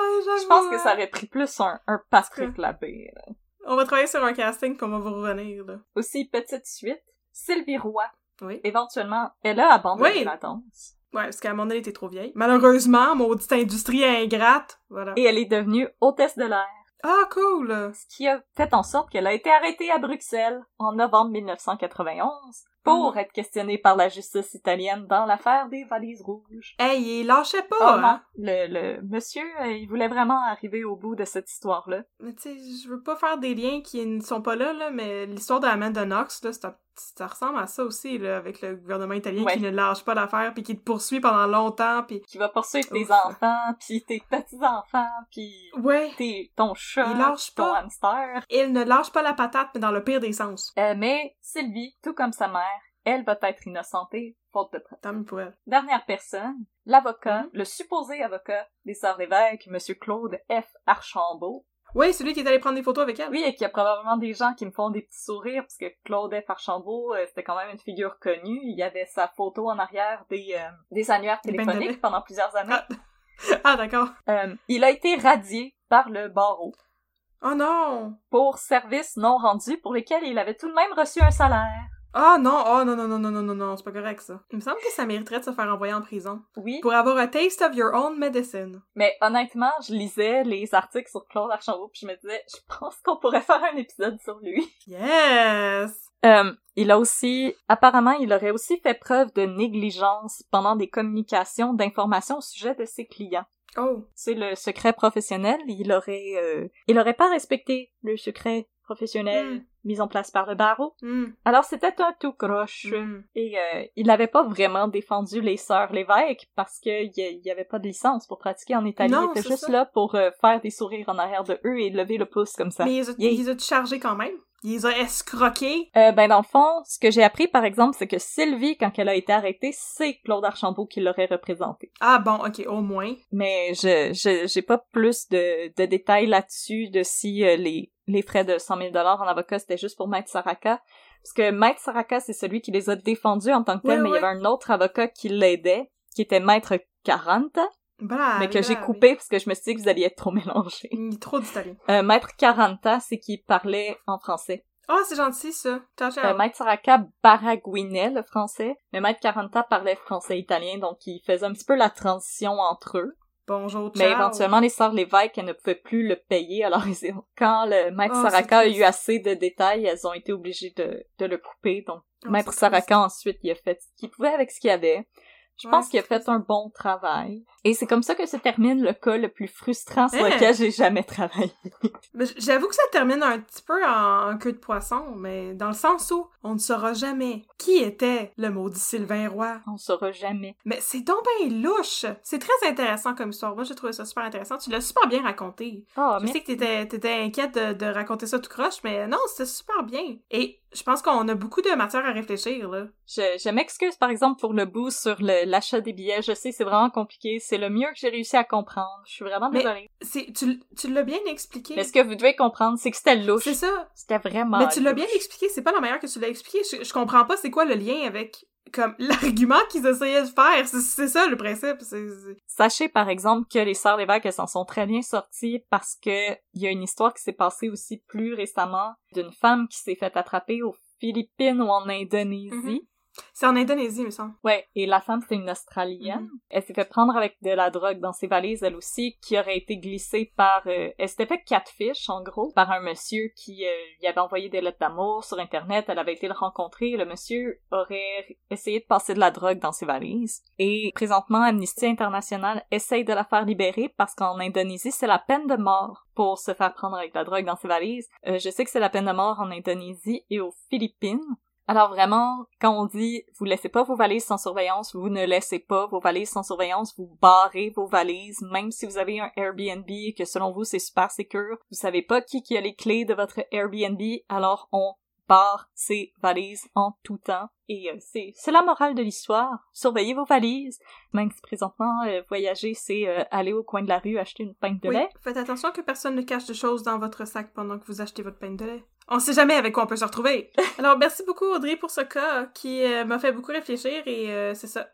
Ah, j'avoue, Je pense que hein. ça aurait pris plus un, un Patrick Labbé. là. On va travailler sur un casting, puis on va vous revenir, là. Aussi, petite suite, Sylvie Roy, Oui. éventuellement, elle a abandonné Oui. la danse. Ouais, parce qu'à un moment donné, elle était trop vieille. Malheureusement, maudite industrie ingrate. Voilà. Et elle est devenue hôtesse de l'air. Ah, cool! ce qui a fait en sorte qu'elle a été arrêtée à Bruxelles en novembre 1991 pour Mhm. être questionnée par la justice italienne dans l'affaire des valises rouges. Hey, il lâchait pas, Oh hein? le, le monsieur, euh, il voulait vraiment arriver au bout de cette histoire-là. Mais tu sais, je veux pas faire des liens qui ne sont pas là, là, mais l'histoire de Amanda Knox, là, ça, ça ressemble à ça aussi, là, avec le gouvernement italien Ouais. qui ne lâche pas l'affaire, puis qui te poursuit pendant longtemps, puis... Qui va poursuivre tes Ouf. enfants, puis tes petits-enfants, puis Ouais! tes, ton chat, Il lâche ton pas. hamster. Il ne lâche pas la patate, mais dans le pire des sens. Euh, mais Sylvie, tout comme sa mère, elle va être innocentée, faute de preuves. Dernière personne, l'avocat, Mhm. le supposé avocat des Sœurs Lévesque, Monsieur Claude F. Archambault, Oui, celui qui est allé prendre des photos avec elle. Oui, et qu'il y a probablement des gens qui me font des petits sourires, parce que Claude F. Archambault, euh, c'était quand même une figure connue. Il y avait sa photo en arrière des, euh, des annuaires téléphoniques pendant plusieurs années. Ah. Ah, d'accord. Euh, il a été radié par le barreau Oh non! pour services non rendus pour lesquels il avait tout de même reçu un salaire. Ah non, oh non, non, non, non, non, non, non, c'est pas correct ça. Il me semble que ça mériterait de se faire envoyer en prison. Oui. Pour avoir a taste of your own medicine. Mais honnêtement, je lisais les articles sur Claude Archambault puis je me disais, je pense qu'on pourrait faire un épisode sur lui. Yes! Euh, il a aussi, apparemment, il aurait aussi fait preuve de négligence pendant des communications d'informations au sujet de ses clients. Oh. C'est le secret professionnel. Il aurait, euh, il aurait pas respecté le secret professionnel Mm. mis en place par le barreau. Hmm. Alors c'était un tout croche. Hmm. Et euh, il n'avait pas vraiment défendu les sœurs Lévesque parce qu'il n'y avait pas de licence pour pratiquer en Italie. Non, il était juste ça. là pour euh, faire des sourires en arrière de eux et lever le pouce comme ça. Mais ils ont, Yeah. ils ont chargé quand même. Ils les ont escroqués. Euh, ben dans le fond, ce que j'ai appris par exemple, c'est que Sylvie, quand elle a été arrêtée, c'est Claude Archambault qui l'aurait représentée. Ah bon, ok, au moins. Mais je je- j'ai pas plus de, de détails là-dessus de si euh, les les frais de 100 000 dollars en avocat c'était juste pour Maître Saraka. Parce que Maître Saraka, c'est celui qui les a défendus en tant que tel, mais il y avait un autre avocat qui l'aidait, qui était Maître 40, Mais que j'ai coupé parce que je me suis dit que vous alliez être trop mélangés. Trop d'italien. Euh, Maître 40, c'est qui parlait en français. Oh, c'est gentil, ça. Ciao, ciao. Euh, Maître Saraka baragouinait le français, mais Maître 40 parlait français-italien, donc il faisait un petit peu la transition entre eux. Bonjour, ciao. Mais éventuellement, les sœurs Lévesque, elles ne pouvaient plus le payer, alors quand le Maître Oh, Saraka a eu assez de détails, elles ont été obligées de, de le couper, donc Oh, Maître Saraka ensuite, il a fait ce qu'il pouvait avec ce qu'il avait. Je Ouais, pense qu'il a fait un bon travail. Et c'est comme ça que se termine le cas le plus frustrant sur Hein? lequel j'ai jamais travaillé. J'avoue que ça termine un petit peu en, queue de poisson, mais dans le sens où on ne saura jamais qui était le maudit Sylvain Roy. On saura jamais. Mais c'est donc ben louche! C'est très intéressant comme histoire. Moi, j'ai trouvé ça super intéressant. Tu l'as super bien raconté. Oh, Je mais sais que t'étais, t'étais inquiète de, de raconter ça tout croche, mais non, c'était super bien. Et je pense qu'on a beaucoup de matière à réfléchir, là. je, je m'excuse par exemple pour le bout sur l'achat des billets. Je sais, c'est vraiment compliqué. C'est le mieux que j'ai réussi à comprendre. Je suis vraiment Mais- désolée. C'est, tu, l'as bien expliqué. Mais ce que vous devez comprendre, c'est que c'était louche. C'est ça. C'était vraiment Mais tu l'as bien expliqué, c'est pas la meilleure que tu l'as expliqué. Je, je comprends pas c'est quoi le lien avec comme l'argument qu'ils essayaient de faire. C'est, ça le principe. Sachez par exemple que les sœurs Lévesque elles s'en sont très bien sorties parce que il y a une histoire qui s'est passée aussi plus récemment d'une femme qui s'est fait attraper aux Philippines ou en Indonésie. Mhm. C'est en Indonésie, il me semble. Ouais, et la femme c'était une Australienne. Mhm. Elle s'est fait prendre avec de la drogue dans ses valises elle aussi qui aurait été glissée par euh, elle s'était fait catfish en gros par un monsieur qui euh, lui avait envoyé des lettres d'amour sur internet, elle avait été le rencontrer, le monsieur aurait essayé de passer de la drogue dans ses valises et présentement Amnesty International essaye de la faire libérer parce qu'en Indonésie, c'est la peine de mort pour se faire prendre avec de la drogue dans ses valises. Euh, je sais que c'est la peine de mort en Indonésie et aux Philippines. Alors vraiment, quand on dit vous laissez pas vos valises sans surveillance, vous ne laissez pas vos valises sans surveillance, vous barrez vos valises, même si vous avez un Airbnb et que selon vous c'est super sécure, vous savez pas qui qui a les clés de votre Airbnb, alors on barre ses valises en tout temps. Et euh, c'est c'est la morale de l'histoire. Surveillez vos valises. Même si présentement euh, voyager c'est euh, aller au coin de la rue acheter une pinte de Oui, lait. faites attention que personne ne cache de choses dans votre sac pendant que vous achetez votre pain de lait. On sait jamais avec quoi on peut se retrouver. Alors, merci beaucoup, Audrey, pour ce cas qui m'a fait beaucoup réfléchir et c'est ça.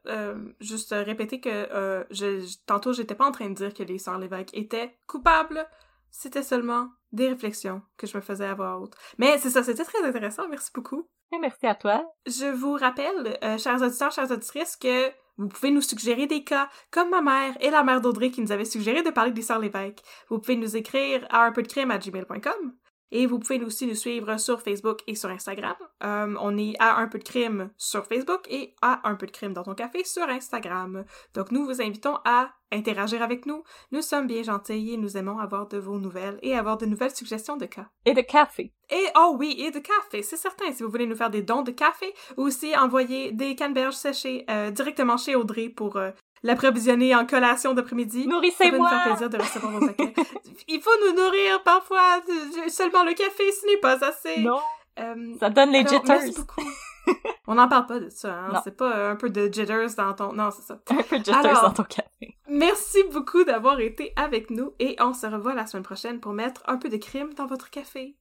juste répéter que je, je- tantôt, j'étais pas en train de dire que les sœurs Lévesque étaient coupables. C'était seulement des réflexions que je me faisais à voix haute. Mais c'est ça, c'était très intéressant. Merci beaucoup. Et merci à toi. Je vous rappelle, euh, chers auditeurs, chères auditrices, que vous pouvez nous suggérer des cas, comme ma mère et la mère d'Audrey qui nous avaient suggéré de parler des sœurs Lévesque. Vous pouvez nous écrire à un peu de crime à gmail.com. Et vous pouvez aussi nous suivre sur Facebook et sur Instagram. Euh, on est à un peu de crime sur Facebook et à un peu de crime dans ton café sur Instagram. Donc nous vous invitons à interagir avec nous. Nous sommes bien gentils et nous aimons avoir de vos nouvelles et avoir de nouvelles suggestions de cas. Et de café. Et oh oui, et de café, c'est certain. Si vous voulez nous faire des dons de café, ou aussi envoyer des canneberges séchées euh, directement chez Audrey pour euh, l'approvisionner en collation d'après-midi. Ça va nous Nourrissez-moi! faire plaisir de recevoir vos paquets. Il faut nous nourrir parfois. Seulement le café, ce n'est pas assez. Non, Euh, ça donne les alors, jitters. merci beaucoup. On n'en parle pas de ça, hein. C'est pas euh, un peu de jitters dans ton... Non, c'est ça. Un peu de jitters Alors- dans ton café. Merci beaucoup d'avoir été avec nous et on se revoit la semaine prochaine pour mettre un peu de crime dans votre café.